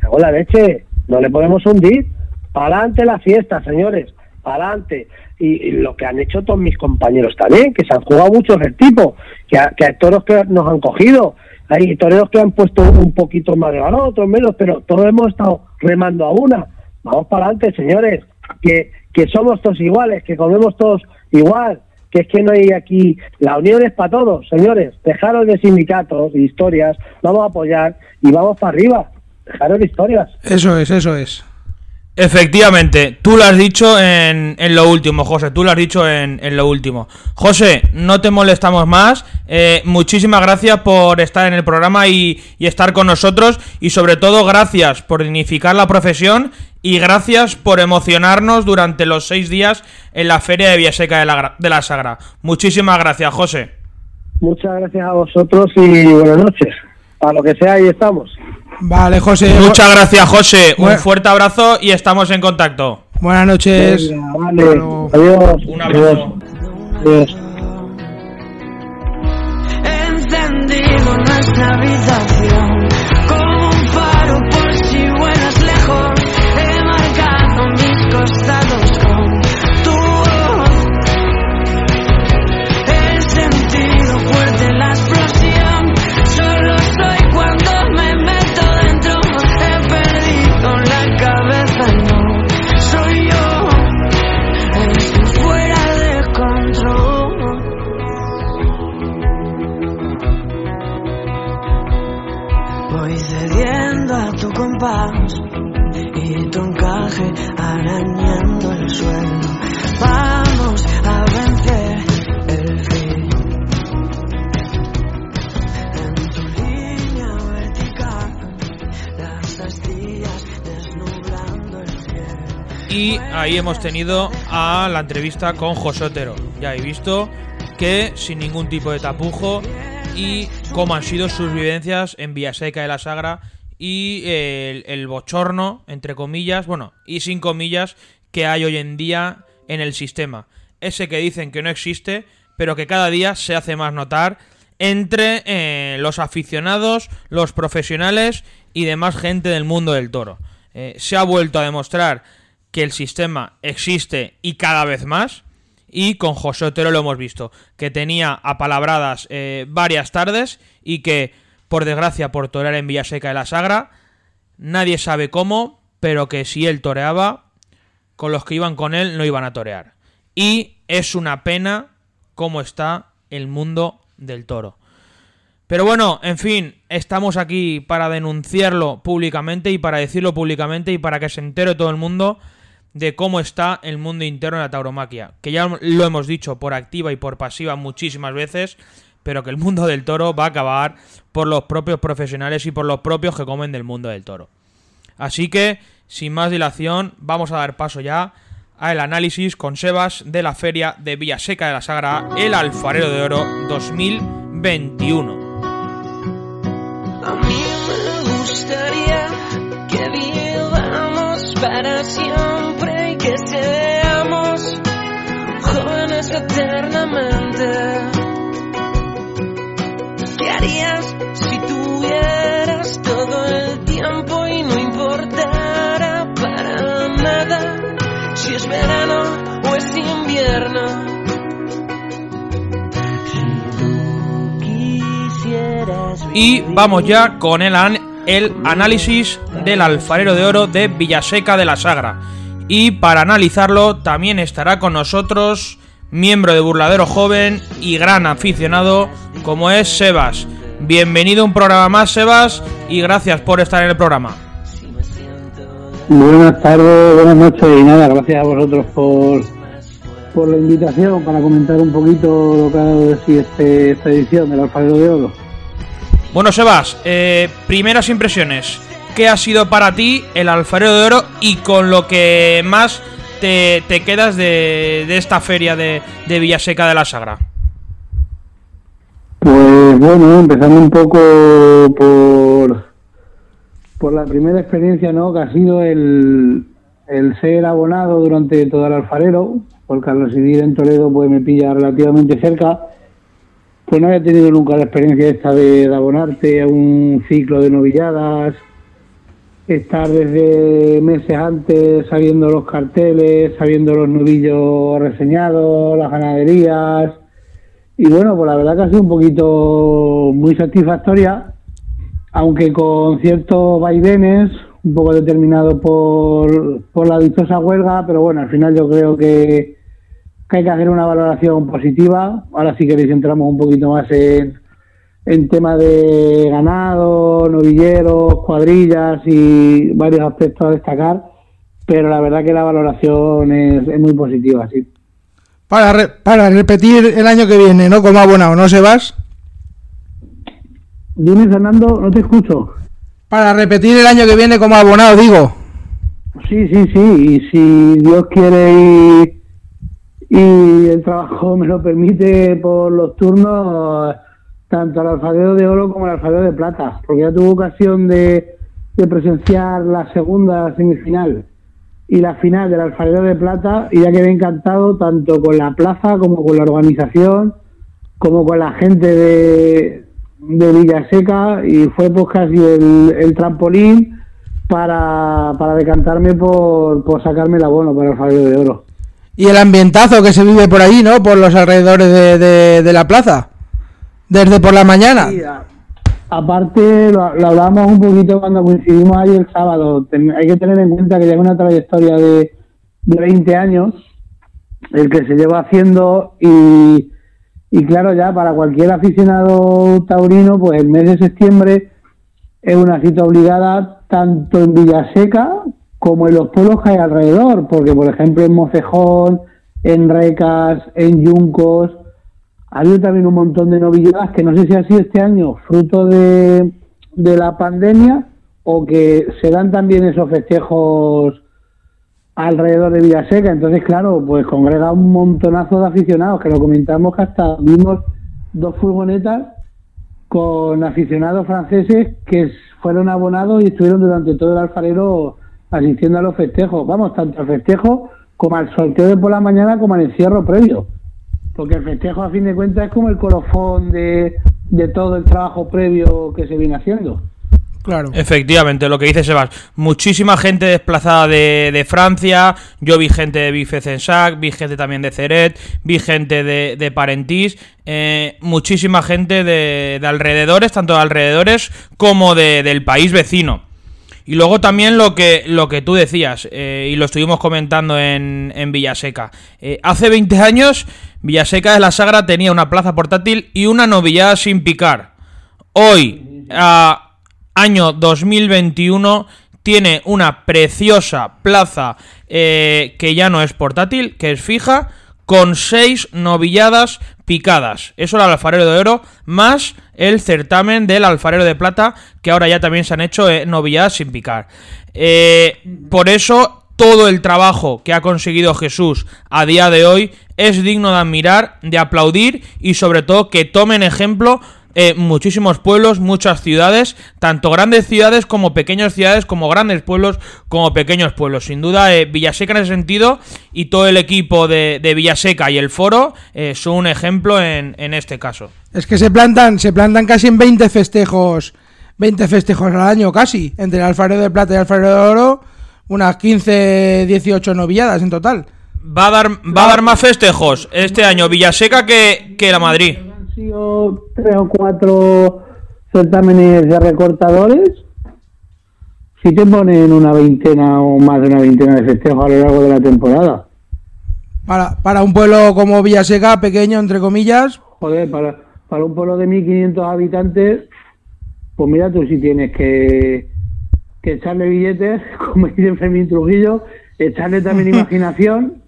Con la leche, no le podemos hundir. Para adelante la fiesta, señores. Para adelante. Y, lo que han hecho todos mis compañeros también, que se han jugado muchos del tipo, que, que hay toros que nos han cogido. Hay toreros que han puesto un poquito más de valor, otros menos, pero todos hemos estado remando a una. Vamos para adelante, señores, que, que somos todos iguales, que comemos todos igual, que es que no hay aquí, la unión es para todos, señores, dejaros de sindicatos y historias, vamos a apoyar y vamos para arriba, dejaros de historias. Eso es, eso es. Efectivamente, tú lo has dicho en, en lo último, José, tú lo has dicho en, en, lo último. José, no te molestamos más, eh, muchísimas gracias por estar en el programa y, estar con nosotros y sobre todo gracias por dignificar la profesión y gracias por emocionarnos durante los seis días en la Feria de Villaseca de la, de la Sagra. Muchísimas gracias, José. Muchas gracias a vosotros y buenas noches. A lo que sea, ahí estamos. Vale, José. Muchas gracias, José. Un fuerte abrazo y estamos en contacto. Buenas noches. Adiós. Un abrazo. Adiós. Encendido nuestra habitación compás y tu encaje arañando el suelo. Vamos a vencer el fin. En tu línea vertical, las astillas desnublando el cielo. Y ahí hemos tenido a la entrevista con José Otero. Ya he visto que sin ningún tipo de tapujo y cómo han sido sus vivencias en Villaseca de la Sagra y el, bochorno, entre comillas, bueno, y sin comillas, que hay hoy en día en el sistema. Ese que dicen que no existe, pero que cada día se hace más notar entre eh, los aficionados, los profesionales y demás gente del mundo del toro. Eh, se ha vuelto a demostrar que el sistema existe y cada vez más. Y con José Otero lo hemos visto, que tenía apalabradas eh, varias tardes y que, por desgracia, por torear en Villaseca de la Sagra, nadie sabe cómo, pero que si él toreaba, con los que iban con él no iban a torear. Y es una pena cómo está el mundo del toro. Pero bueno, en fin, estamos aquí para denunciarlo públicamente y para decirlo públicamente y para que se entere todo el mundo de cómo está el mundo interno de la tauromaquia. Que ya lo hemos dicho por activa y por pasiva muchísimas veces, pero que el mundo del toro va a acabar por los propios profesionales y por los propios que comen del mundo del toro. Así que, sin más dilación, vamos a dar paso ya al análisis con Sebas de la feria de Villaseca de la Sagra, el Alfarero de Oro 2021. Es verano o es invierno? Y vamos ya con el, el análisis del alfarero de oro de Villaseca de la Sagra. Y para analizarlo también estará con nosotros miembro de Burladero Joven y gran aficionado como es Sebas. Bienvenido a un programa más, Sebas, y gracias por estar en el programa. Buenas tardes, buenas noches y nada, gracias a vosotros por, por la invitación para comentar un poquito lo que ha dado de sí este, esta edición del Alfarero de Oro. Bueno, Sebas, eh, primeras impresiones. ¿Qué ha sido para ti el alfarero de oro y con lo que más te, te quedas de, de esta feria de, de Villaseca de la Sagra? Pues bueno, empezando un poco por, por la primera experiencia, ¿no? Que ha sido el, el ser abonado durante todo el alfarero, porque al residir en Toledo pues me pilla relativamente cerca. Pues no había tenido nunca la experiencia esta de, de abonarte a un ciclo de novilladas, estar desde meses antes sabiendo los carteles, sabiendo los novillos reseñados, las ganaderías. Y bueno, pues la verdad que ha sido un poquito muy satisfactoria, aunque con ciertos vaivenes, un poco determinado por, por la dichosa huelga, pero bueno, al final yo creo que, que hay que hacer una valoración positiva. Ahora si queréis entramos un poquito más en, en tema de ganado, novilleros, cuadrillas y varios aspectos a destacar, pero la verdad que la valoración es, es muy positiva, sí. Para, re- para repetir el año que viene, ¿no? Como abonado, ¿no, Sebas? Dime, Fernando, no te escucho. Para repetir el año que viene como abonado, digo. Sí, sí, sí, y si Dios quiere y, y el trabajo me lo permite por los turnos, tanto al alfarero de oro como al alfarero de plata, porque ya tuve ocasión de, de presenciar la segunda semifinal y la final del alfarero de plata y ya quedé encantado tanto con la plaza como con la organización, como con la gente de, de Villaseca y fue pues casi el, el trampolín para, para decantarme por, por sacarme el abono para el alfarero de oro. Y el ambientazo que se vive por ahí, ¿no? Por los alrededores de, de- de la plaza. Desde por la mañana. Sí, a- aparte, lo, lo hablábamos un poquito cuando coincidimos ahí el sábado. Ten- hay que tener en cuenta que lleva una trayectoria de, de 20 años, el que se lleva haciendo, y, y claro, ya para cualquier aficionado taurino, pues el mes de septiembre es una cita obligada tanto en Villaseca como en los pueblos que hay alrededor, porque por ejemplo en Mocejón, en Recas, en Yuncos, ha habido también un montón de novilladas que no sé si ha sido este año fruto de, de la pandemia o que se dan también esos festejos alrededor de Villaseca. Entonces, claro, pues congrega un montonazo de aficionados, que lo comentamos que hasta vimos dos furgonetas con aficionados franceses que fueron abonados y estuvieron durante todo el alfarero asistiendo a los festejos. Vamos, tanto al festejo como al sorteo de por la mañana como al encierro previo. Porque el festejo, a fin de cuentas, es como el colofón de, de todo el trabajo previo que se viene haciendo. Claro. Efectivamente, lo que dice Sebas. Muchísima gente desplazada de, de Francia. Yo vi gente de Bifecensac, vi gente también de Ceret, vi gente de, de eh, muchísima gente de, de alrededores, tanto de alrededores como de- del país vecino. Y luego también lo que, lo que tú decías, eh, y lo estuvimos comentando en, en Villaseca. Eh, hace 20 años, Villaseca de la Sagra tenía una plaza portátil y una novillada sin picar. Hoy, a año 2021, tiene una preciosa plaza eh, que ya no es portátil, que es fija, con seis novilladas picadas. Eso era el alfarero de oro, más el certamen del alfarero de plata, que ahora ya también se han hecho eh, novilladas sin picar. Eh, por eso, todo el trabajo que ha conseguido Jesús a día de hoy es digno de admirar, de aplaudir y sobre todo que tomen ejemplo eh, muchísimos pueblos, muchas ciudades, tanto grandes ciudades como pequeñas ciudades, como grandes pueblos, como pequeños pueblos. Sin duda, eh, Villaseca en ese sentido y todo el equipo de, de Villaseca y el foro eh, son un ejemplo en, en este caso. Es que se plantan, se plantan casi en 20 festejos, 20 festejos al año casi, entre el alfarero de plata y el alfarero de oro, unas 15, 18 novilladas en total. Va a dar, va a dar más festejos este año Villaseca que, que la Madrid. Sido tres o cuatro certámenes de recortadores. Sí que ponen una veintena o más de una veintena de festejos a lo largo de la temporada. Para, para un pueblo como Villaseca, pequeño, entre comillas, Joder, para, para un pueblo de 1.500 habitantes, pues mira tú si tienes que, que echarle billetes, como dice Fermín Trujillo, echarle también imaginación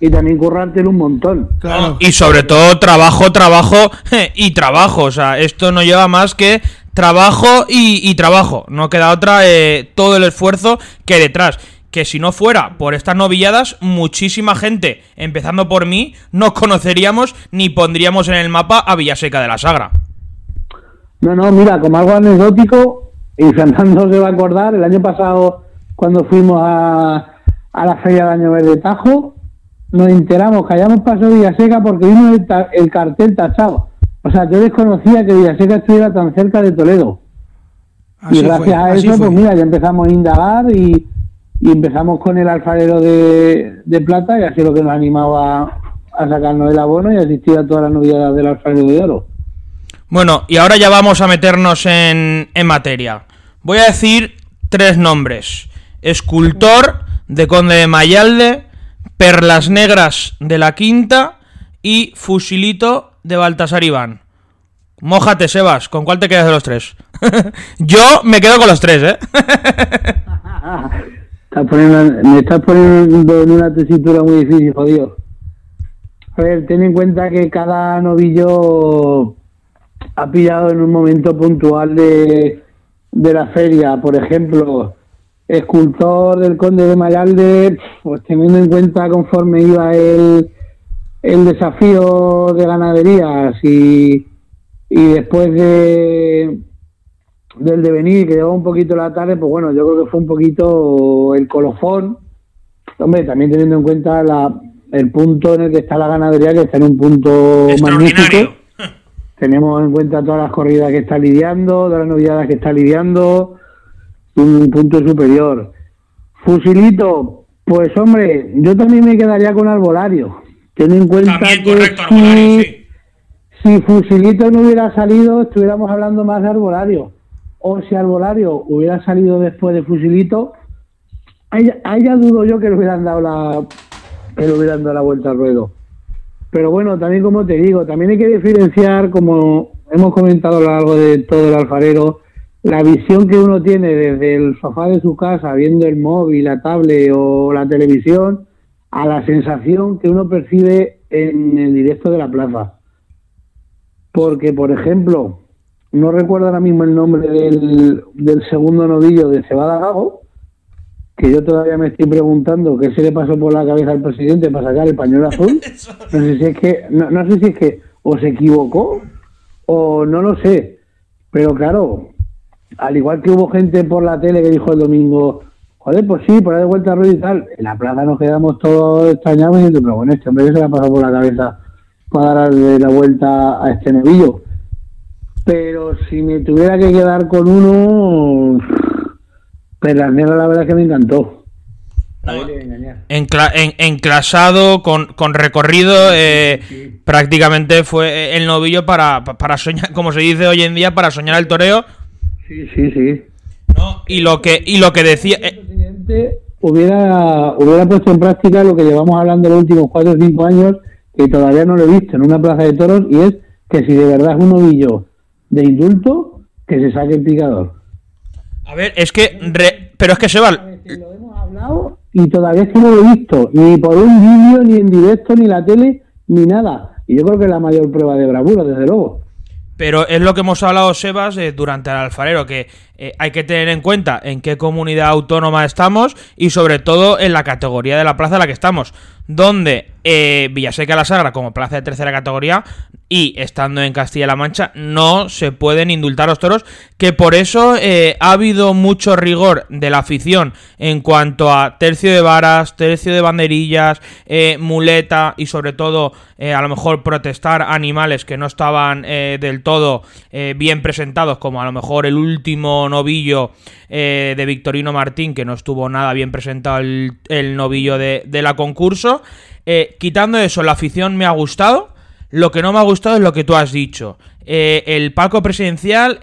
y también currártelo un montón. claro. Y sobre todo trabajo, trabajo y trabajo. O sea, esto no lleva más que trabajo y, y trabajo. No queda otra eh, todo el esfuerzo que detrás. Que si no fuera por estas novilladas, muchísima gente, empezando por mí, no conoceríamos ni pondríamos en el mapa a Villaseca de la Sagra. No, no, mira, como algo anecdótico, y Fernando se va a acordar, el año pasado, cuando fuimos a, a la Feria de Año Verde Tajo, nos enteramos que hayamos pasado Villaseca porque vimos el, ta- el cartel tachado. O sea, yo desconocía que Villaseca estuviera tan cerca de Toledo. Así y gracias fue, a eso, pues mira, ya empezamos a indagar y, y empezamos con el alfarero de, de plata y así lo que nos animaba a sacarnos el abono y asistir a todas las novedades del alfarero de oro. Bueno, y ahora ya vamos a meternos en, en materia. Voy a decir tres nombres. Escultor de Conde de Mayalde, Perlas Negras de la Quinta y Fusilito de Baltasar Iván. Mójate, Sebas, ¿con cuál te quedas de los tres? Yo me quedo con los tres, ¿eh? Me estás poniendo en una tesitura muy difícil, jodido. A ver, ten en cuenta que cada novillo ha pillado en un momento puntual de, de la feria. Por ejemplo, escultor del Conde de Mayalde, pues teniendo en cuenta conforme iba el, el desafío de ganaderías y, y después de del devenir que llegó un poquito la tarde, pues bueno, yo creo que fue un poquito el colofón. Hombre, también teniendo en cuenta la, el punto en el que está la ganadería, que está en un punto magnífico. Tenemos en cuenta todas las corridas que está lidiando, todas las novedades que está lidiando, un punto superior. Fusilito, pues hombre, yo también me quedaría con Arbolario. Ten en cuenta También que correcto, si- Arbolario, sí. si Fusilito no hubiera salido, estuviéramos hablando más de Arbolario. O si Arbolario hubiera salido después de Fusilito, ahí ya dudo yo que le hubieran dado la que le hubieran dado la vuelta al ruedo. Pero bueno, también como te digo, también hay que diferenciar, como hemos comentado a lo largo de todo el alfarero, la visión que uno tiene desde el sofá de su casa, viendo el móvil, la tablet o la televisión, a la sensación que uno percibe en el directo de la plaza. Porque, por ejemplo, no recuerdo ahora mismo el nombre del, del segundo novillo de Cebada Gago, que yo todavía me estoy preguntando qué se le pasó por la cabeza al presidente para sacar el pañuelo azul. No sé si es que, no, no sé si es que o se equivocó o no lo sé. Pero claro, al igual que hubo gente por la tele que dijo el domingo, joder, pues sí, por ahí de vuelta a ruido y tal, en la plaza nos quedamos todos extrañados y diciendo, pero bueno, este hombre que se le ha pasado por la cabeza para darle la vuelta a este novillo. Pero si me tuviera que quedar con uno, Perlanera la verdad es que me encantó. No, encla- en- enclasado, con, con recorrido, eh, prácticamente fue el novillo para, para soñar, como se dice hoy en día, para soñar el toreo. Sí, sí, sí. ¿no? Y lo que, y lo que decía. eh, presidente hubiera, hubiera puesto en práctica lo que llevamos hablando los últimos cuatro o cinco años, que todavía no lo he visto en una plaza de toros, y es que si de verdad es un novillo de indulto, que se saque el picador. a ver, es que. re- pero es que se va. Lo hemos hablado y todavía es que no lo he visto, ni por un vídeo, ni en directo, ni la tele, ni nada. Y yo creo que es la mayor prueba de bravura, desde luego. Pero es lo que hemos hablado, Sebas, eh, durante el alfarero, que eh, hay que tener en cuenta en qué comunidad autónoma estamos y sobre todo en la categoría de la plaza en la que estamos, donde eh, Villaseca la Sagra como plaza de tercera categoría y estando en Castilla-La Mancha no se pueden indultar los toros, que por eso eh, ha habido mucho rigor de la afición en cuanto a tercio de varas, tercio de banderillas, eh, muleta y sobre todo a lo mejor protestar animales que no estaban del todo bien presentados, como a lo mejor el último novillo eh, de Victorino Martín, que no estuvo nada bien presentado el, novillo de, la concurso. Eh, quitando eso, la afición me ha gustado. Lo que no me ha gustado es lo que tú has dicho. Eh, el palco presidencial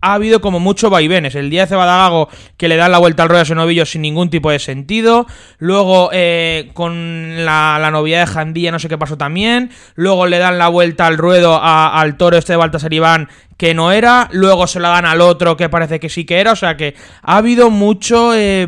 ha habido como mucho vaivenes. El día de Cebadagago que le dan la vuelta al ruedo a ese novillo sin ningún tipo de sentido. Luego eh, con la, la de Jandilla no sé qué pasó también. Luego le dan la vuelta al ruedo a- al toro este de Baltasar Iván que no era. Luego se la dan al otro que parece que sí que era. O sea que ha habido mucho eh,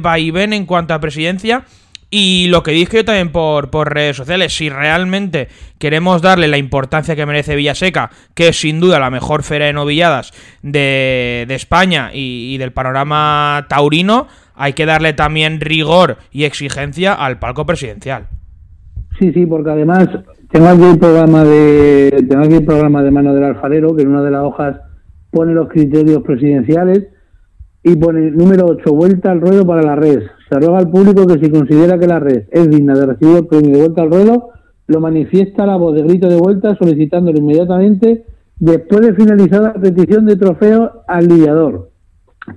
en cuanto a presidencia. Y lo que dije yo también por, por redes sociales, si realmente queremos darle la importancia que merece Villaseca, que es sin duda la mejor feria de novilladas de, de España y, del panorama taurino, hay que darle también rigor y exigencia al palco presidencial. Sí, sí, porque además tengo aquí el programa de tengo aquí el programa de mano del alfarero, que en una de las hojas pone los criterios presidenciales y pone número 8, vuelta al ruedo para la red. Se ruega al público que si considera que la red es digna de recibir el premio de vuelta al ruedo, lo manifiesta la voz de grito de vuelta solicitándolo inmediatamente después de finalizar la petición de trofeo al lidiador.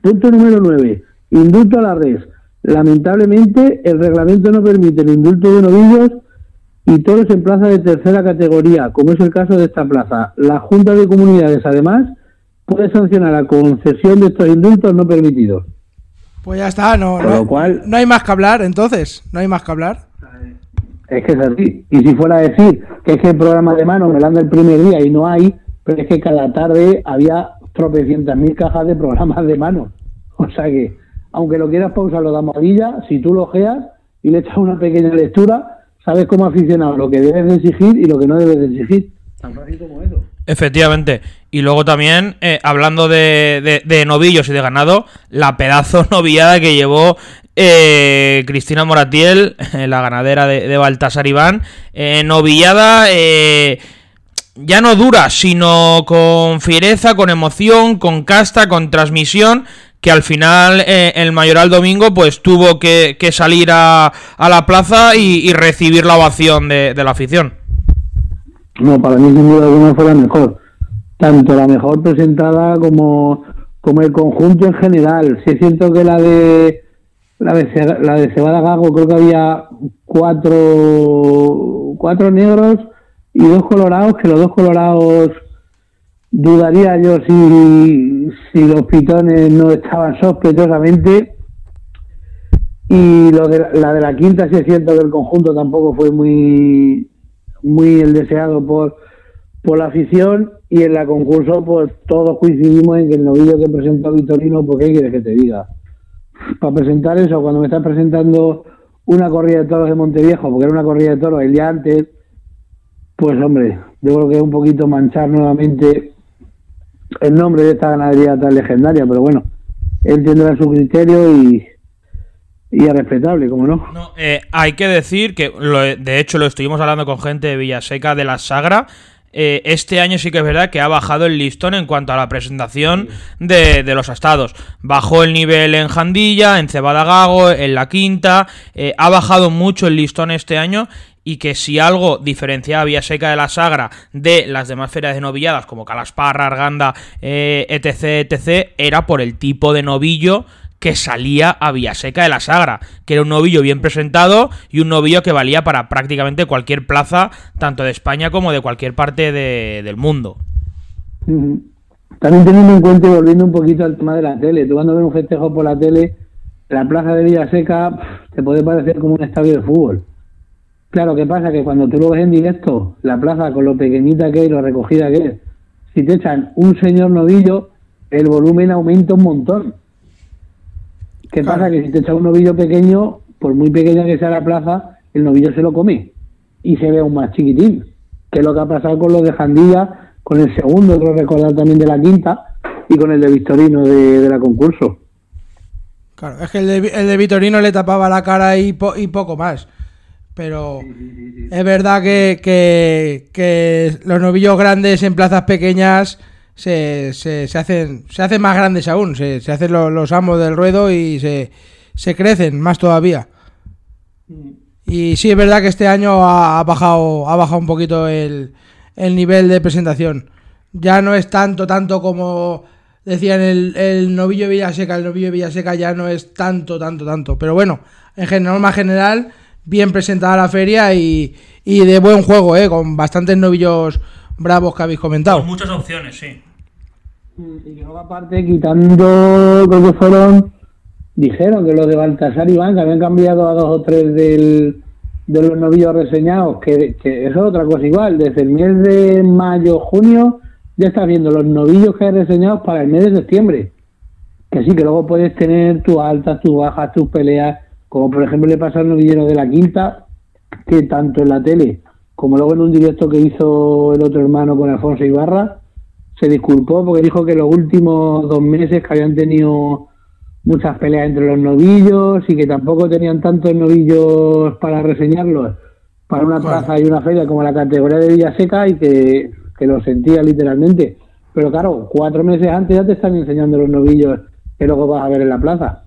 Punto número 9. Indulto a la red. Lamentablemente, el reglamento no permite el indulto de novillos y toros en plaza de tercera categoría, como es el caso de esta plaza. La Junta de Comunidades, además, puede sancionar la concesión de estos indultos no permitidos. Pues ya está, no, no, lo cual- no hay más que hablar, entonces. No hay más que hablar. Es que es así. Y si fuera a decir que es que el programa de mano me lo dan el primer día y no hay, pero es que cada tarde había tropecientas mil cajas de programas de mano. O sea que, aunque lo quieras pausar lo de almohadilla, si tú lo geas y le echas una pequeña lectura, sabes como aficionado lo que debes de exigir y lo que no debes de exigir. Tan fácil como eso. Efectivamente. Y luego también, eh, hablando de, de- novillos y de ganado, la pedazo novillada que llevó eh, Cristina Moratiel, la ganadera de, Baltasar Iván. Eh, novillada eh, ya no dura, sino con fiereza, con emoción, con casta, con transmisión. Que al final eh, el Mayoral Domingo pues tuvo que, salir a, a la plaza y, recibir la ovación de la afición. No, para mí sin duda alguna fue la mejor. Tanto la mejor presentada como, como el conjunto en general. Sí es cierto que la de la de, Cebada Gago creo que había cuatro, cuatro negros y dos colorados, que los dos colorados dudaría yo si, si los pitones no estaban sospechosamente. Y lo de la, la de la quinta, sí es cierto que el conjunto tampoco fue muy, muy el deseado por, por la afición. Y en la concurso, pues todos coincidimos en que el novillo que presentó Vitorino, pues qué quieres que te diga. Para presentar eso, cuando me estás presentando una corrida de toros de Monteviejo, porque era una corrida de toros el día antes, pues hombre, yo creo que es un poquito manchar nuevamente el nombre de esta ganadería tan legendaria, pero bueno, él su criterio y, y es respetable, como no. No, eh, hay que decir que, lo- de hecho, lo estuvimos hablando con gente de Villaseca de la Sagra. eh, este año sí que es verdad que ha bajado el listón en cuanto a la presentación de, de los estados. Bajó el nivel en Jandilla, en Cebada Gago, en La Quinta. eh, ha bajado mucho el listón este año. Y que si algo diferenciaba a Villaseca de la Sagra de las demás ferias de novilladas, como Calasparra, Arganda, etc., etc., era por el tipo de novillo que salía a Villaseca de la Sagra, que era un novillo bien presentado y un novillo que valía para prácticamente cualquier plaza, tanto de España como de cualquier parte de- del mundo. También teniendo en cuenta y volviendo un poquito al tema de la tele, tú cuando ves un festejo por la tele, la plaza de Villaseca te puede parecer como un estadio de fútbol. Claro, ¿qué pasa? Que cuando tú lo ves en directo, la plaza con lo pequeñita que es y lo recogida que es, si te echan un señor novillo, el volumen aumenta un montón. ¿Qué Claro. pasa? Que si te echan un novillo pequeño, por muy pequeña que sea la plaza, el novillo se lo come y se ve aún más chiquitín. Que es lo que ha pasado con los de Jandilla, con el segundo, creo recordar también de la quinta, y con el de Victorino de, de la concurso. Claro, es que el de, el de Vitorino le tapaba la cara y, po- y poco más. Pero es verdad que, que- que los novillos grandes en plazas pequeñas se, se, se hacen se hacen más grandes aún. Se, se hacen lo- los amos del ruedo y se, se crecen más todavía. Y sí, es verdad que este año ha, ha bajado ha bajado un poquito el, el nivel de presentación. Ya no es tanto, tanto como decían el, el novillo Villaseca. El novillo de Villaseca ya no es tanto, tanto, tanto. Pero bueno, en general, más general, bien presentada la feria y, y de buen juego, ¿eh? con bastantes novillos bravos que habéis comentado. muchas opciones, sí. Y que luego aparte, quitando, creo que fueron, dijeron que los de Baltasar y Iván, que habían cambiado a dos o tres del, de los novillos reseñados, que, que eso es otra cosa igual, desde el mes de mayo, junio, ya estás viendo los novillos que hay reseñados para el mes de septiembre. Que sí, que luego puedes tener tus altas, tus bajas, tus peleas, como por ejemplo le pasa al novillero de la quinta, que tanto en la tele como luego en un directo que hizo el otro hermano con Alfonso Ibarra, se disculpó porque dijo que los últimos dos meses que habían tenido muchas peleas entre los novillos y que tampoco tenían tantos novillos para reseñarlos para una plaza y una feria como la categoría de Villaseca y que, que lo sentía literalmente. Pero claro, cuatro meses antes ya te están enseñando los novillos que luego vas a ver en la plaza.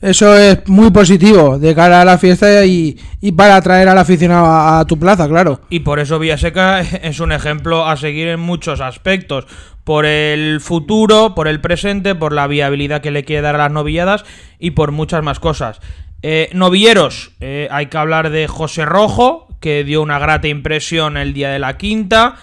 Eso es muy positivo de cara a la fiesta y, y para atraer al aficionado a, a tu plaza, claro. Y por eso Villaseca es un ejemplo a seguir en muchos aspectos. Por el futuro, por el presente, por la viabilidad que le quiere dar a las novilladas y por muchas más cosas. Eh, novilleros, eh, hay que hablar de José Rojo, que dio una grata impresión el día de la quinta.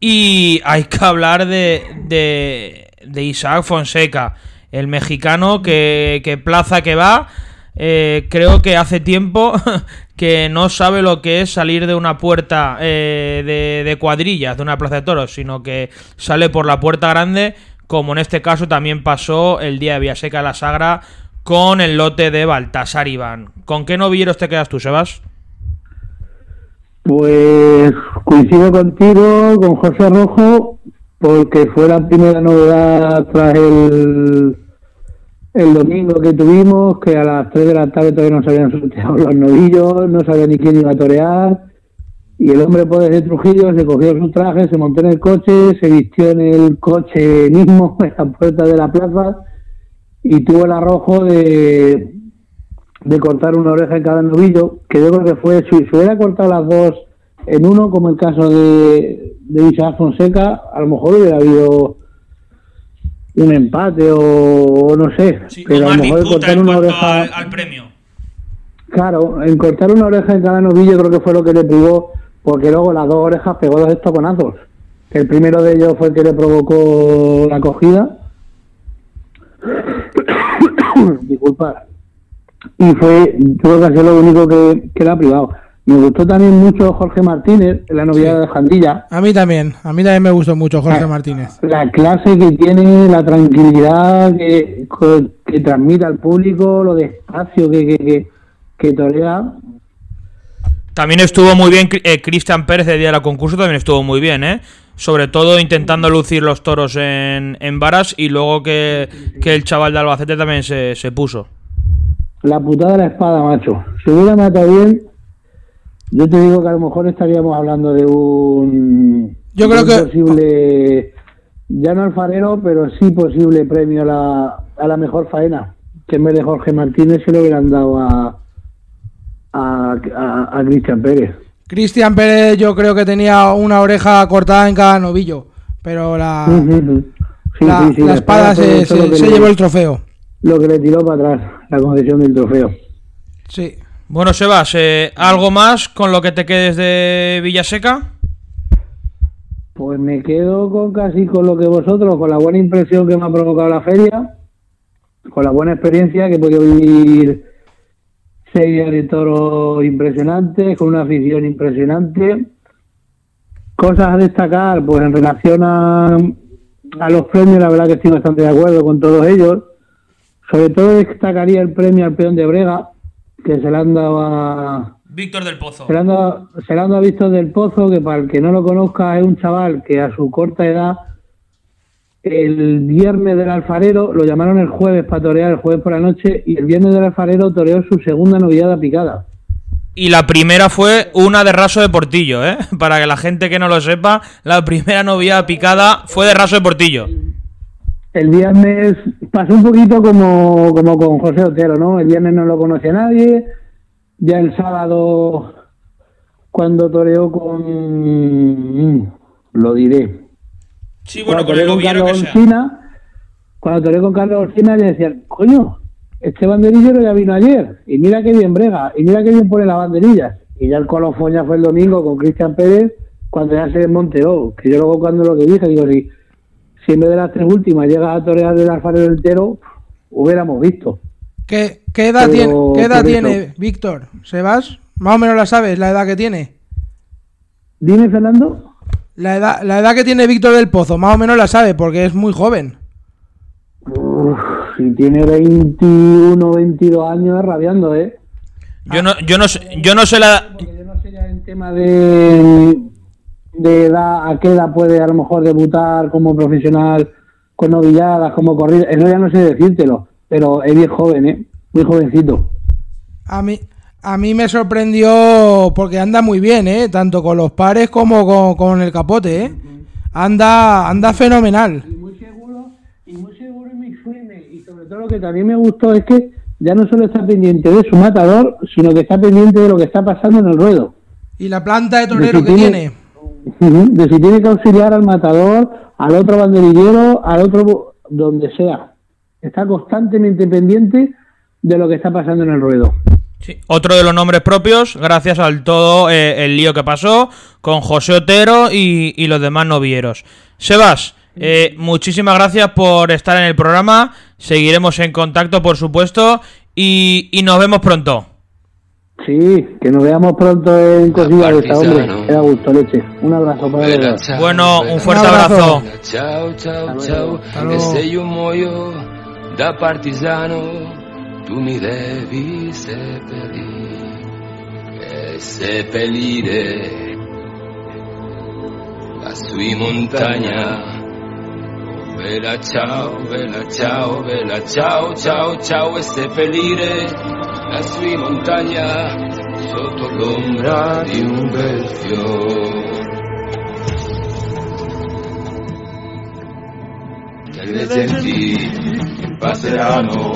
Y hay que hablar de, de, de Isaac Fonseca, el mexicano que, plaza que va. Eh, creo que hace tiempo que no sabe lo que es salir de una puerta eh, de, de cuadrillas, de una plaza de toros, sino que sale por la puerta grande, como en este caso también pasó el día de Villaseca de la Sagra con el lote de Baltasar Iván. ¿Con qué novilleros te quedas tú, Sebas? Pues coincido contigo, con José Rojo, porque fue la primera novedad tras el, el domingo que tuvimos, que a las 3 de la tarde todavía no se habían sorteado los novillos, no sabía ni quién iba a torear, y el hombre pues de Trujillo se cogió su traje, se montó en el coche, se vistió en el coche mismo, en la puerta de la plaza, y tuvo el arrojo de, de cortar una oreja en cada novillo, que yo creo que fue, si hubiera cortado las dos en uno, como el caso de, de Fonseca, a lo mejor hubiera habido un empate o, o no sé, Sí, pero a lo mejor cortar una oreja... al, al premio. Claro, en cortar una oreja en cada novillo creo que fue lo que le privó, porque luego las dos orejas pegó dos estoconazos. El primero de ellos fue el que le provocó la cogida. Disculpa. Y fue, creo que ha sido lo único que, que le ha privado. Me gustó también mucho Jorge Martínez, en la novillada de Jandilla. A mí también, a mí también me gustó mucho Jorge Ah. Martínez. La clase que tiene, la tranquilidad que, que transmite al público, lo despacio que, que, que, que torea. También estuvo muy bien eh, Cristian Pérez de día de la concurso, también estuvo muy bien, ¿eh? Sobre todo intentando lucir los toros en, en varas y luego que, que el chaval de Albacete también se, se puso. La putada de la espada, macho. Si hubiera matado bien, yo te digo que a lo mejor estaríamos hablando de un. Yo creo de un que- posible. Ya no alfarero, pero sí posible premio a la, a la mejor faena. Que en vez de Jorge Martínez se lo hubieran dado a. a, a, a Cristian Pérez. Cristian Pérez yo creo que tenía una oreja cortada en cada novillo, pero la. Sí, la, sí, sí, la espada se, se- que se le- llevó el trofeo. Lo que le tiró para atrás, la concesión del trofeo. Sí. Bueno, Sebas, eh, ¿algo más con lo que te quedes de Villaseca? Pues me quedo con casi con lo que vosotros, con la buena impresión que me ha provocado la feria, con la buena experiencia que he podido vivir seis días de toros impresionantes, con una afición impresionante. Cosas a destacar, pues en relación a, a los premios, la verdad que estoy bastante de acuerdo con todos ellos. Sobre todo destacaría el premio al peón de Brega, que se le han dado a, Víctor del Pozo. Serando, Serando Víctor del Pozo, que para el que no lo conozca es un chaval que a su corta edad, el viernes del alfarero, lo llamaron el jueves para torear, el jueves por la noche, y el viernes del alfarero toreó su segunda novillada picada. Y la primera fue una de raso de Portillo, ¿eh? Para que la gente que no lo sepa, la primera novia picada fue de raso de Portillo. El viernes pasó un poquito como, como con José Otero, ¿no? El viernes no lo conocía nadie, ya el sábado, cuando toreó con... lo diré, Sí, bueno, cuando con el sea. Orsina, cuando toreé con Carlos Orsina le decían, coño, este banderillero ya vino ayer, y mira qué bien brega, y mira qué bien pone las banderillas. Y ya el colofón ya fue el domingo con Cristian Pérez, cuando ya se desmonteó, que yo luego cuando lo que dije, digo, si, si en vez de las tres últimas llega a torear del alfarero entero, hubiéramos visto. ¿Qué, qué edad Pero tiene, qué edad tiene Víctor? ¿Sebas? Más o menos la sabes, la edad que tiene. Dime, Fernando. La edad, la edad que tiene Víctor del Pozo, más o menos la sabe, porque es muy joven. Uf, si tiene 21, 22 años, es rabiando, ¿eh? Yo no, yo no sé, yo no sé la. Porque yo no sé ya en tema de, de edad, a qué edad puede a lo mejor debutar como profesional con novilladas, como corrida. Eso ya no sé decírtelo, pero es bien joven, ¿eh? Muy jovencito. A mí, a mí me sorprendió porque anda muy bien, ¿eh? Tanto con los pares como con, con el capote, ¿eh? Anda, anda fenomenal. Y muy seguro, y muy seguro y muy firme. Y sobre todo lo que también me gustó es que ya no solo está pendiente de su matador, sino que está pendiente de lo que está pasando en el ruedo. Y la planta de torero que tiene- tiene. De si tiene que auxiliar al matador, al otro banderillero, al otro, donde sea. Está constantemente pendiente de lo que está pasando en el ruedo. Otro de los nombres propios, gracias al todo eh, el lío que pasó con José Otero y, y los demás novieros. Sebas, eh, muchísimas gracias por estar en el programa. Seguiremos en contacto, por supuesto, y, y nos vemos pronto. Sí, que nos veamos pronto en cosillas de esta, hombre. Queda gusto, leche. Un abrazo para los ciao, Bueno, un fuerte Un abrazo. abrazo. Ciao, ciao, ciao. luego. E se io muoio da partigiano, tu mi devi seppellire. E seppellire la sua montagna. Bella ciao, bella ciao, bella ciao, ciao, ciao e seppellire la sua montagna sotto l'ombra di un bel fiore. E le genti passeranno,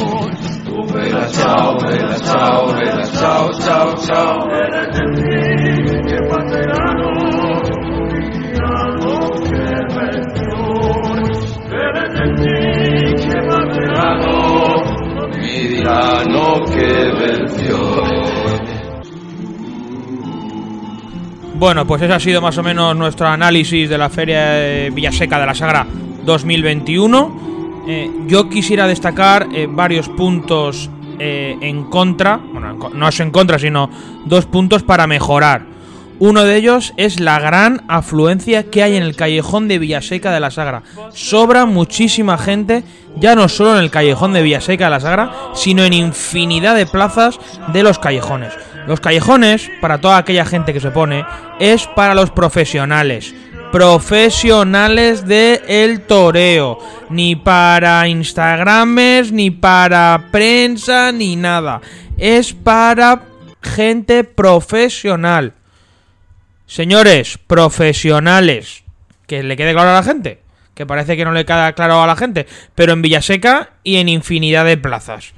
tu bella ciao, bella ciao, bella ciao, ciao, ciao. E le genti che passeranno, Bueno, pues ese ha sido más o menos nuestro análisis de la Feria Villaseca de la Sagra 2021. Eh, yo quisiera destacar eh, varios puntos eh, en contra, bueno, no es en contra, sino dos puntos para mejorar. Uno de ellos es la gran afluencia que hay en el callejón de Villaseca de la Sagra. Sobra muchísima gente, ya no solo en el callejón de Villaseca de la Sagra, sino en infinidad de plazas de los callejones. Los callejones, para toda aquella gente que se pone, es para los profesionales. Profesionales de el toreo. Ni para Instagramers, ni para prensa, ni nada. Es para gente profesional. Señores, profesionales. Que le quede claro a la gente. Que parece que no le queda claro a la gente. Pero en Villaseca y en infinidad de plazas.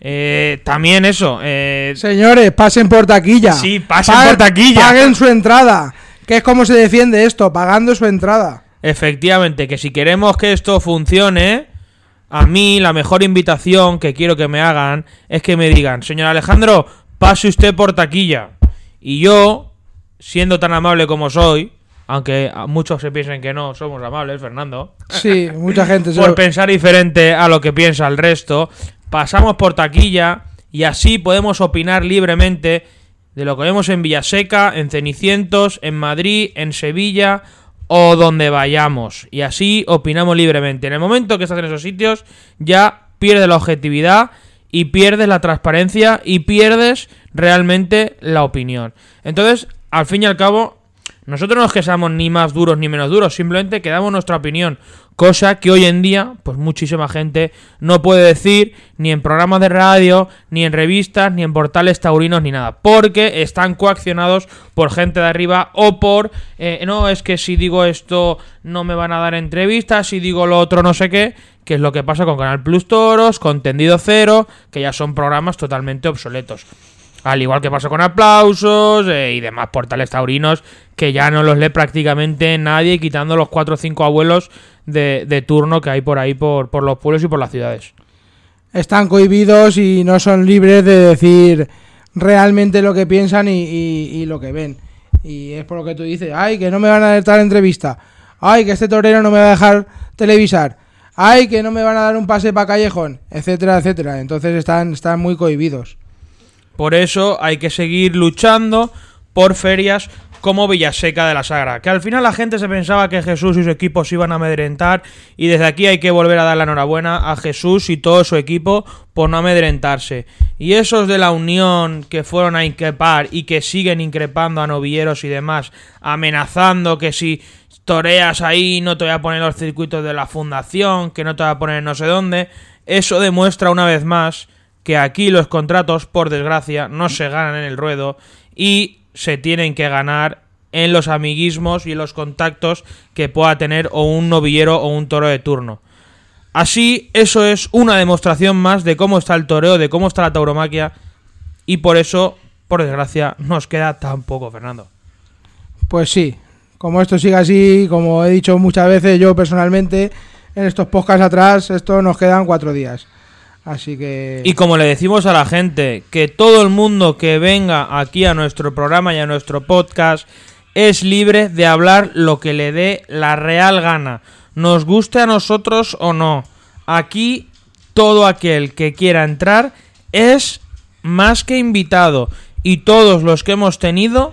Eh, también eso. eh, Señores, pasen por taquilla. Sí, pasen por taquilla. Paguen su entrada. Que es como se defiende esto, pagando su entrada. Efectivamente, que si queremos que esto funcione, a mí la mejor invitación que quiero que me hagan es que me digan, señor Alejandro, pase usted por taquilla. Y yo, siendo tan amable como soy, aunque muchos se piensen que no somos amables, Fernando, Sí, mucha gente se por pensar diferente a lo que piensa el resto, pasamos por taquilla y así podemos opinar libremente de lo que vemos en Villaseca, en Cenicientos, en Madrid, en Sevilla o donde vayamos. Y así opinamos libremente. En el momento que estás en esos sitios, ya pierdes la objetividad y pierdes la transparencia y pierdes realmente la opinión. Entonces, al fin y al cabo, nosotros no es que seamos ni más duros ni menos duros, simplemente que damos nuestra opinión, cosa que hoy en día, pues muchísima gente no puede decir ni en programas de radio, ni en revistas, ni en portales taurinos, ni nada, porque están coaccionados por gente de arriba o por, eh, no, es que si digo esto no me van a dar entrevistas, si digo lo otro no sé qué, que es lo que pasa con Canal Plus Toros, con Tendido Cero, que ya son programas totalmente obsoletos. Al igual que pasó con aplausos eh, y demás portales taurinos que ya no los lee prácticamente nadie, quitando los cuatro o cinco abuelos de, de turno que hay por ahí, por, los pueblos y por las ciudades. están cohibidos y no son libres de decir realmente lo que piensan y, y- y lo que ven. Y es por lo que tú dices, ay, que no me van a dar tal entrevista, ay, que este torero no me va a dejar televisar, ay, que no me van a dar un pase para callejón, etcétera, etcétera. Entonces están, están muy cohibidos. Por eso hay que seguir luchando por ferias como Villaseca de la Sagra. Que al final la gente se pensaba que Jesús y su equipo se iban a amedrentar. Y desde aquí hay que volver a dar la enhorabuena a Jesús y todo su equipo por no amedrentarse. Y esos de la Unión que fueron a increpar y que siguen increpando a novilleros y demás, amenazando que si toreas ahí no te voy a poner los circuitos de la fundación, que no te voy a poner no sé dónde. Eso demuestra una vez más que aquí los contratos, por desgracia, no se ganan en el ruedo y se tienen que ganar en los amiguismos y en los contactos que pueda tener o un novillero o un toro de turno. Así, eso es una demostración más de cómo está el toreo, de cómo está la tauromaquia y por eso, por desgracia, nos queda tan poco, Fernando. Pues sí, como esto sigue así, como he dicho muchas veces yo personalmente, en estos podcasts atrás, esto nos quedan cuatro días. Así que... Y como le decimos a la gente, que todo el mundo que venga aquí a nuestro programa y a nuestro podcast es libre de hablar lo que le dé la real gana, nos guste a nosotros o no. Aquí todo aquel que quiera entrar es más que invitado y todos los que hemos tenido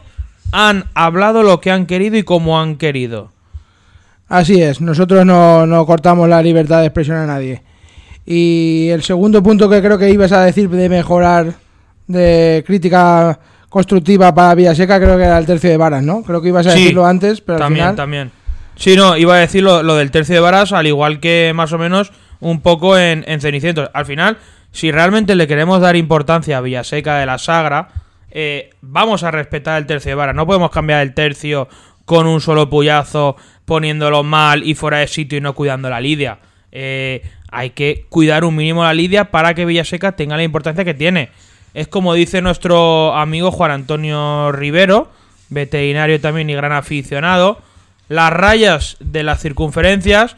han hablado lo que han querido y como han querido. Así es, nosotros no, no cortamos la libertad de expresión a nadie. Y el segundo punto que creo que ibas a decir de mejorar de crítica constructiva para Villaseca creo que era el tercio de varas, ¿no? Creo que ibas a Sí, decirlo antes, pero al también, final... también. Sí, no, iba a decir lo, lo del tercio de varas, al igual que más o menos un poco en, en Cenicientos. Al final, si realmente le queremos dar importancia a Villaseca de la Sagra, eh, vamos a respetar el tercio de varas. No podemos cambiar el tercio con un solo puyazo, poniéndolo mal y fuera de sitio y no cuidando la lidia. Eh, hay que cuidar un mínimo la lidia para que Villaseca tenga la importancia que tiene. Es como dice nuestro amigo Juan Antonio Rivero, veterinario también y gran aficionado, las rayas de las circunferencias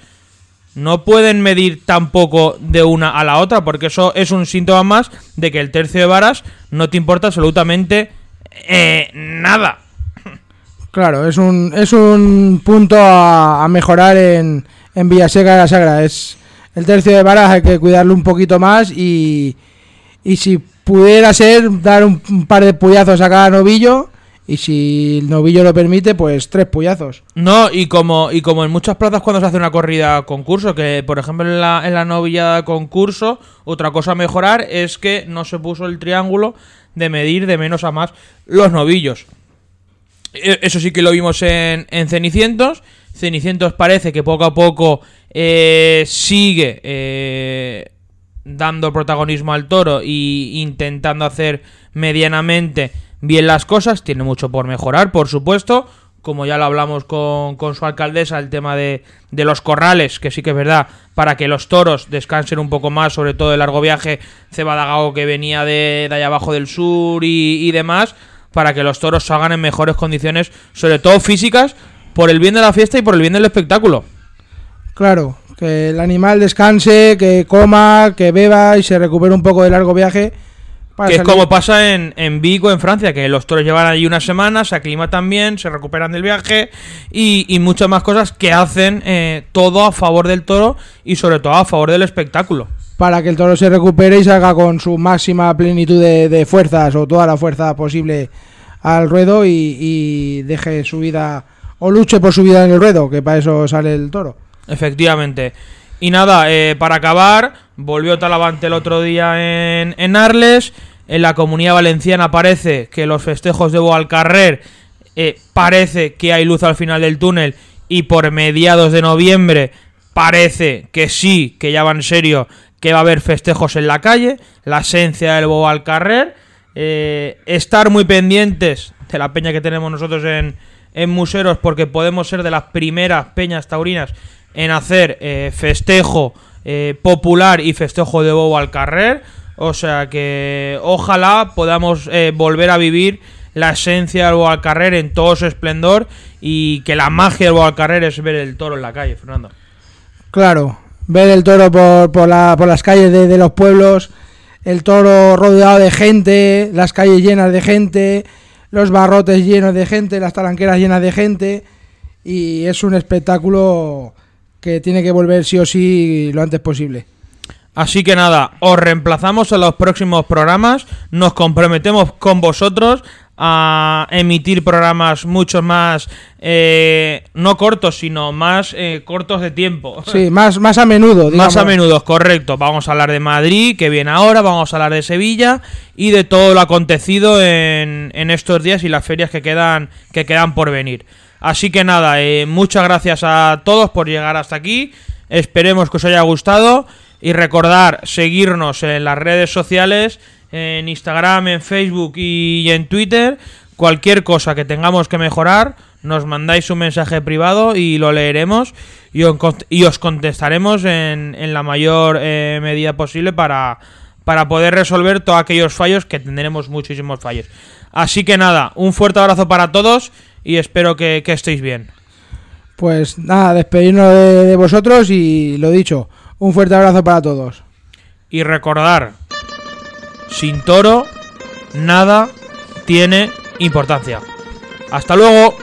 no pueden medir tampoco de una a la otra, porque eso es un síntoma más de que el tercio de varas no te importa absolutamente eh, nada. Claro, es un, es un punto a, a mejorar en, en Villaseca de la Sagra. Es el tercio de varas hay que cuidarlo un poquito más y, y si pudiera ser dar un, par de puyazos a cada novillo y si el novillo lo permite, pues tres puyazos. No, y como, y como en muchas plazas cuando se hace una corrida concurso, que por ejemplo en la, en la novilla concurso, otra cosa a mejorar es que no se puso el triángulo de medir de menos a más los novillos. E- Eso sí que lo vimos en, en Cenicientos. Cenicientos parece que poco a poco eh, sigue eh, dando protagonismo al toro y intentando hacer medianamente bien las cosas. Tiene mucho por mejorar, por supuesto. Como ya lo hablamos con, con su alcaldesa, el tema de, de los corrales, que sí que es verdad, para que los toros descansen un poco más, sobre todo el largo viaje Cebadagao que venía de, de allá abajo del sur y, y demás, para que los toros salgan en mejores condiciones, sobre todo físicas, por el bien de la fiesta y por el bien del espectáculo. Claro, que el animal descanse, que coma, que beba y se recupere un poco de largo viaje. para Que es como pasa en, en Vigo, en Francia, que los toros llevan allí una semana, se aclimatan bien, se recuperan del viaje y, y muchas más cosas que hacen eh, todo a favor del toro y sobre todo a favor del espectáculo. para que el toro se recupere y salga con su máxima plenitud de, de fuerzas o toda la fuerza posible al ruedo y, y deje su vida o luche por su vida en el ruedo, que para eso sale el toro. Efectivamente. Y nada, eh, para acabar, volvió Talavante el otro día en, en Arles. En la comunidad valenciana parece que los festejos de Boalcarrer eh, parece que hay luz al final del túnel y por mediados de noviembre parece que sí, que ya va en serio, que va a haber festejos en la calle, la esencia del Boalcarrer. Eh, estar muy pendientes de la peña que tenemos nosotros en, en Museros porque podemos ser de las primeras peñas taurinas en hacer eh, festejo eh, popular y festejo de bobo al carrer. O sea que ojalá podamos eh, volver a vivir la esencia del bobo al carrer en todo su esplendor y que la magia del bobo al carrer es ver el toro en la calle, Fernando. Claro, ver el toro por, por, la- por las calles de, de los pueblos, el toro rodeado de gente, las calles llenas de gente, los barrotes llenos de gente, las talanqueras llenas de gente, y es un espectáculo que tiene que volver sí o sí lo antes posible. Así que nada, os reemplazamos en los próximos programas. Nos comprometemos con vosotros a emitir programas mucho más, eh, no cortos, sino más eh, cortos de tiempo. Sí, más, más a menudo, digamos. Más a menudo, correcto. Vamos a hablar de Madrid, que viene ahora, vamos a hablar de Sevilla y de todo lo acontecido en, en estos días y las ferias que quedan, que quedan por venir. Así que nada, eh, muchas gracias a todos por llegar hasta aquí. Esperemos que os haya gustado y recordar seguirnos en las redes sociales, en Instagram, en Facebook y en Twitter. Cualquier cosa que tengamos que mejorar, nos mandáis un mensaje privado y lo leeremos y os, contestaremos en, en la mayor eh, medida posible para, para poder resolver todos aquellos fallos que tendremos muchísimos fallos. Así que nada, un fuerte abrazo para todos y espero que, que estéis bien. Pues nada, despedirnos de, de vosotros y lo dicho, un fuerte abrazo para todos. Y recordar, sin toro, nada tiene importancia. Hasta luego.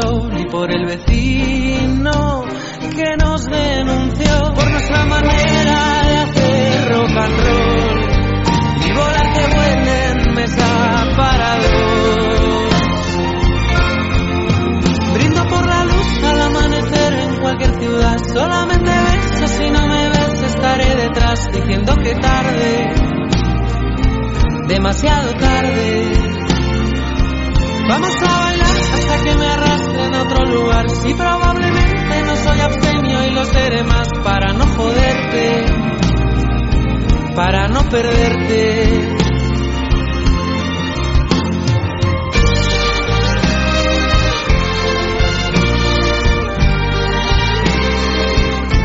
Sol y por el vecino que nos denunció por nuestra manera de hacer rock and roll y volar que vuelen mesa para. Brindo por la luz al amanecer en cualquier ciudad. Solamente besos si no me ves estaré detrás diciendo que tarde, demasiado tarde. Vamos a bailar que me arrastren a otro lugar. Si probablemente no soy abstemio y lo seré más para no joderte, para no perderte.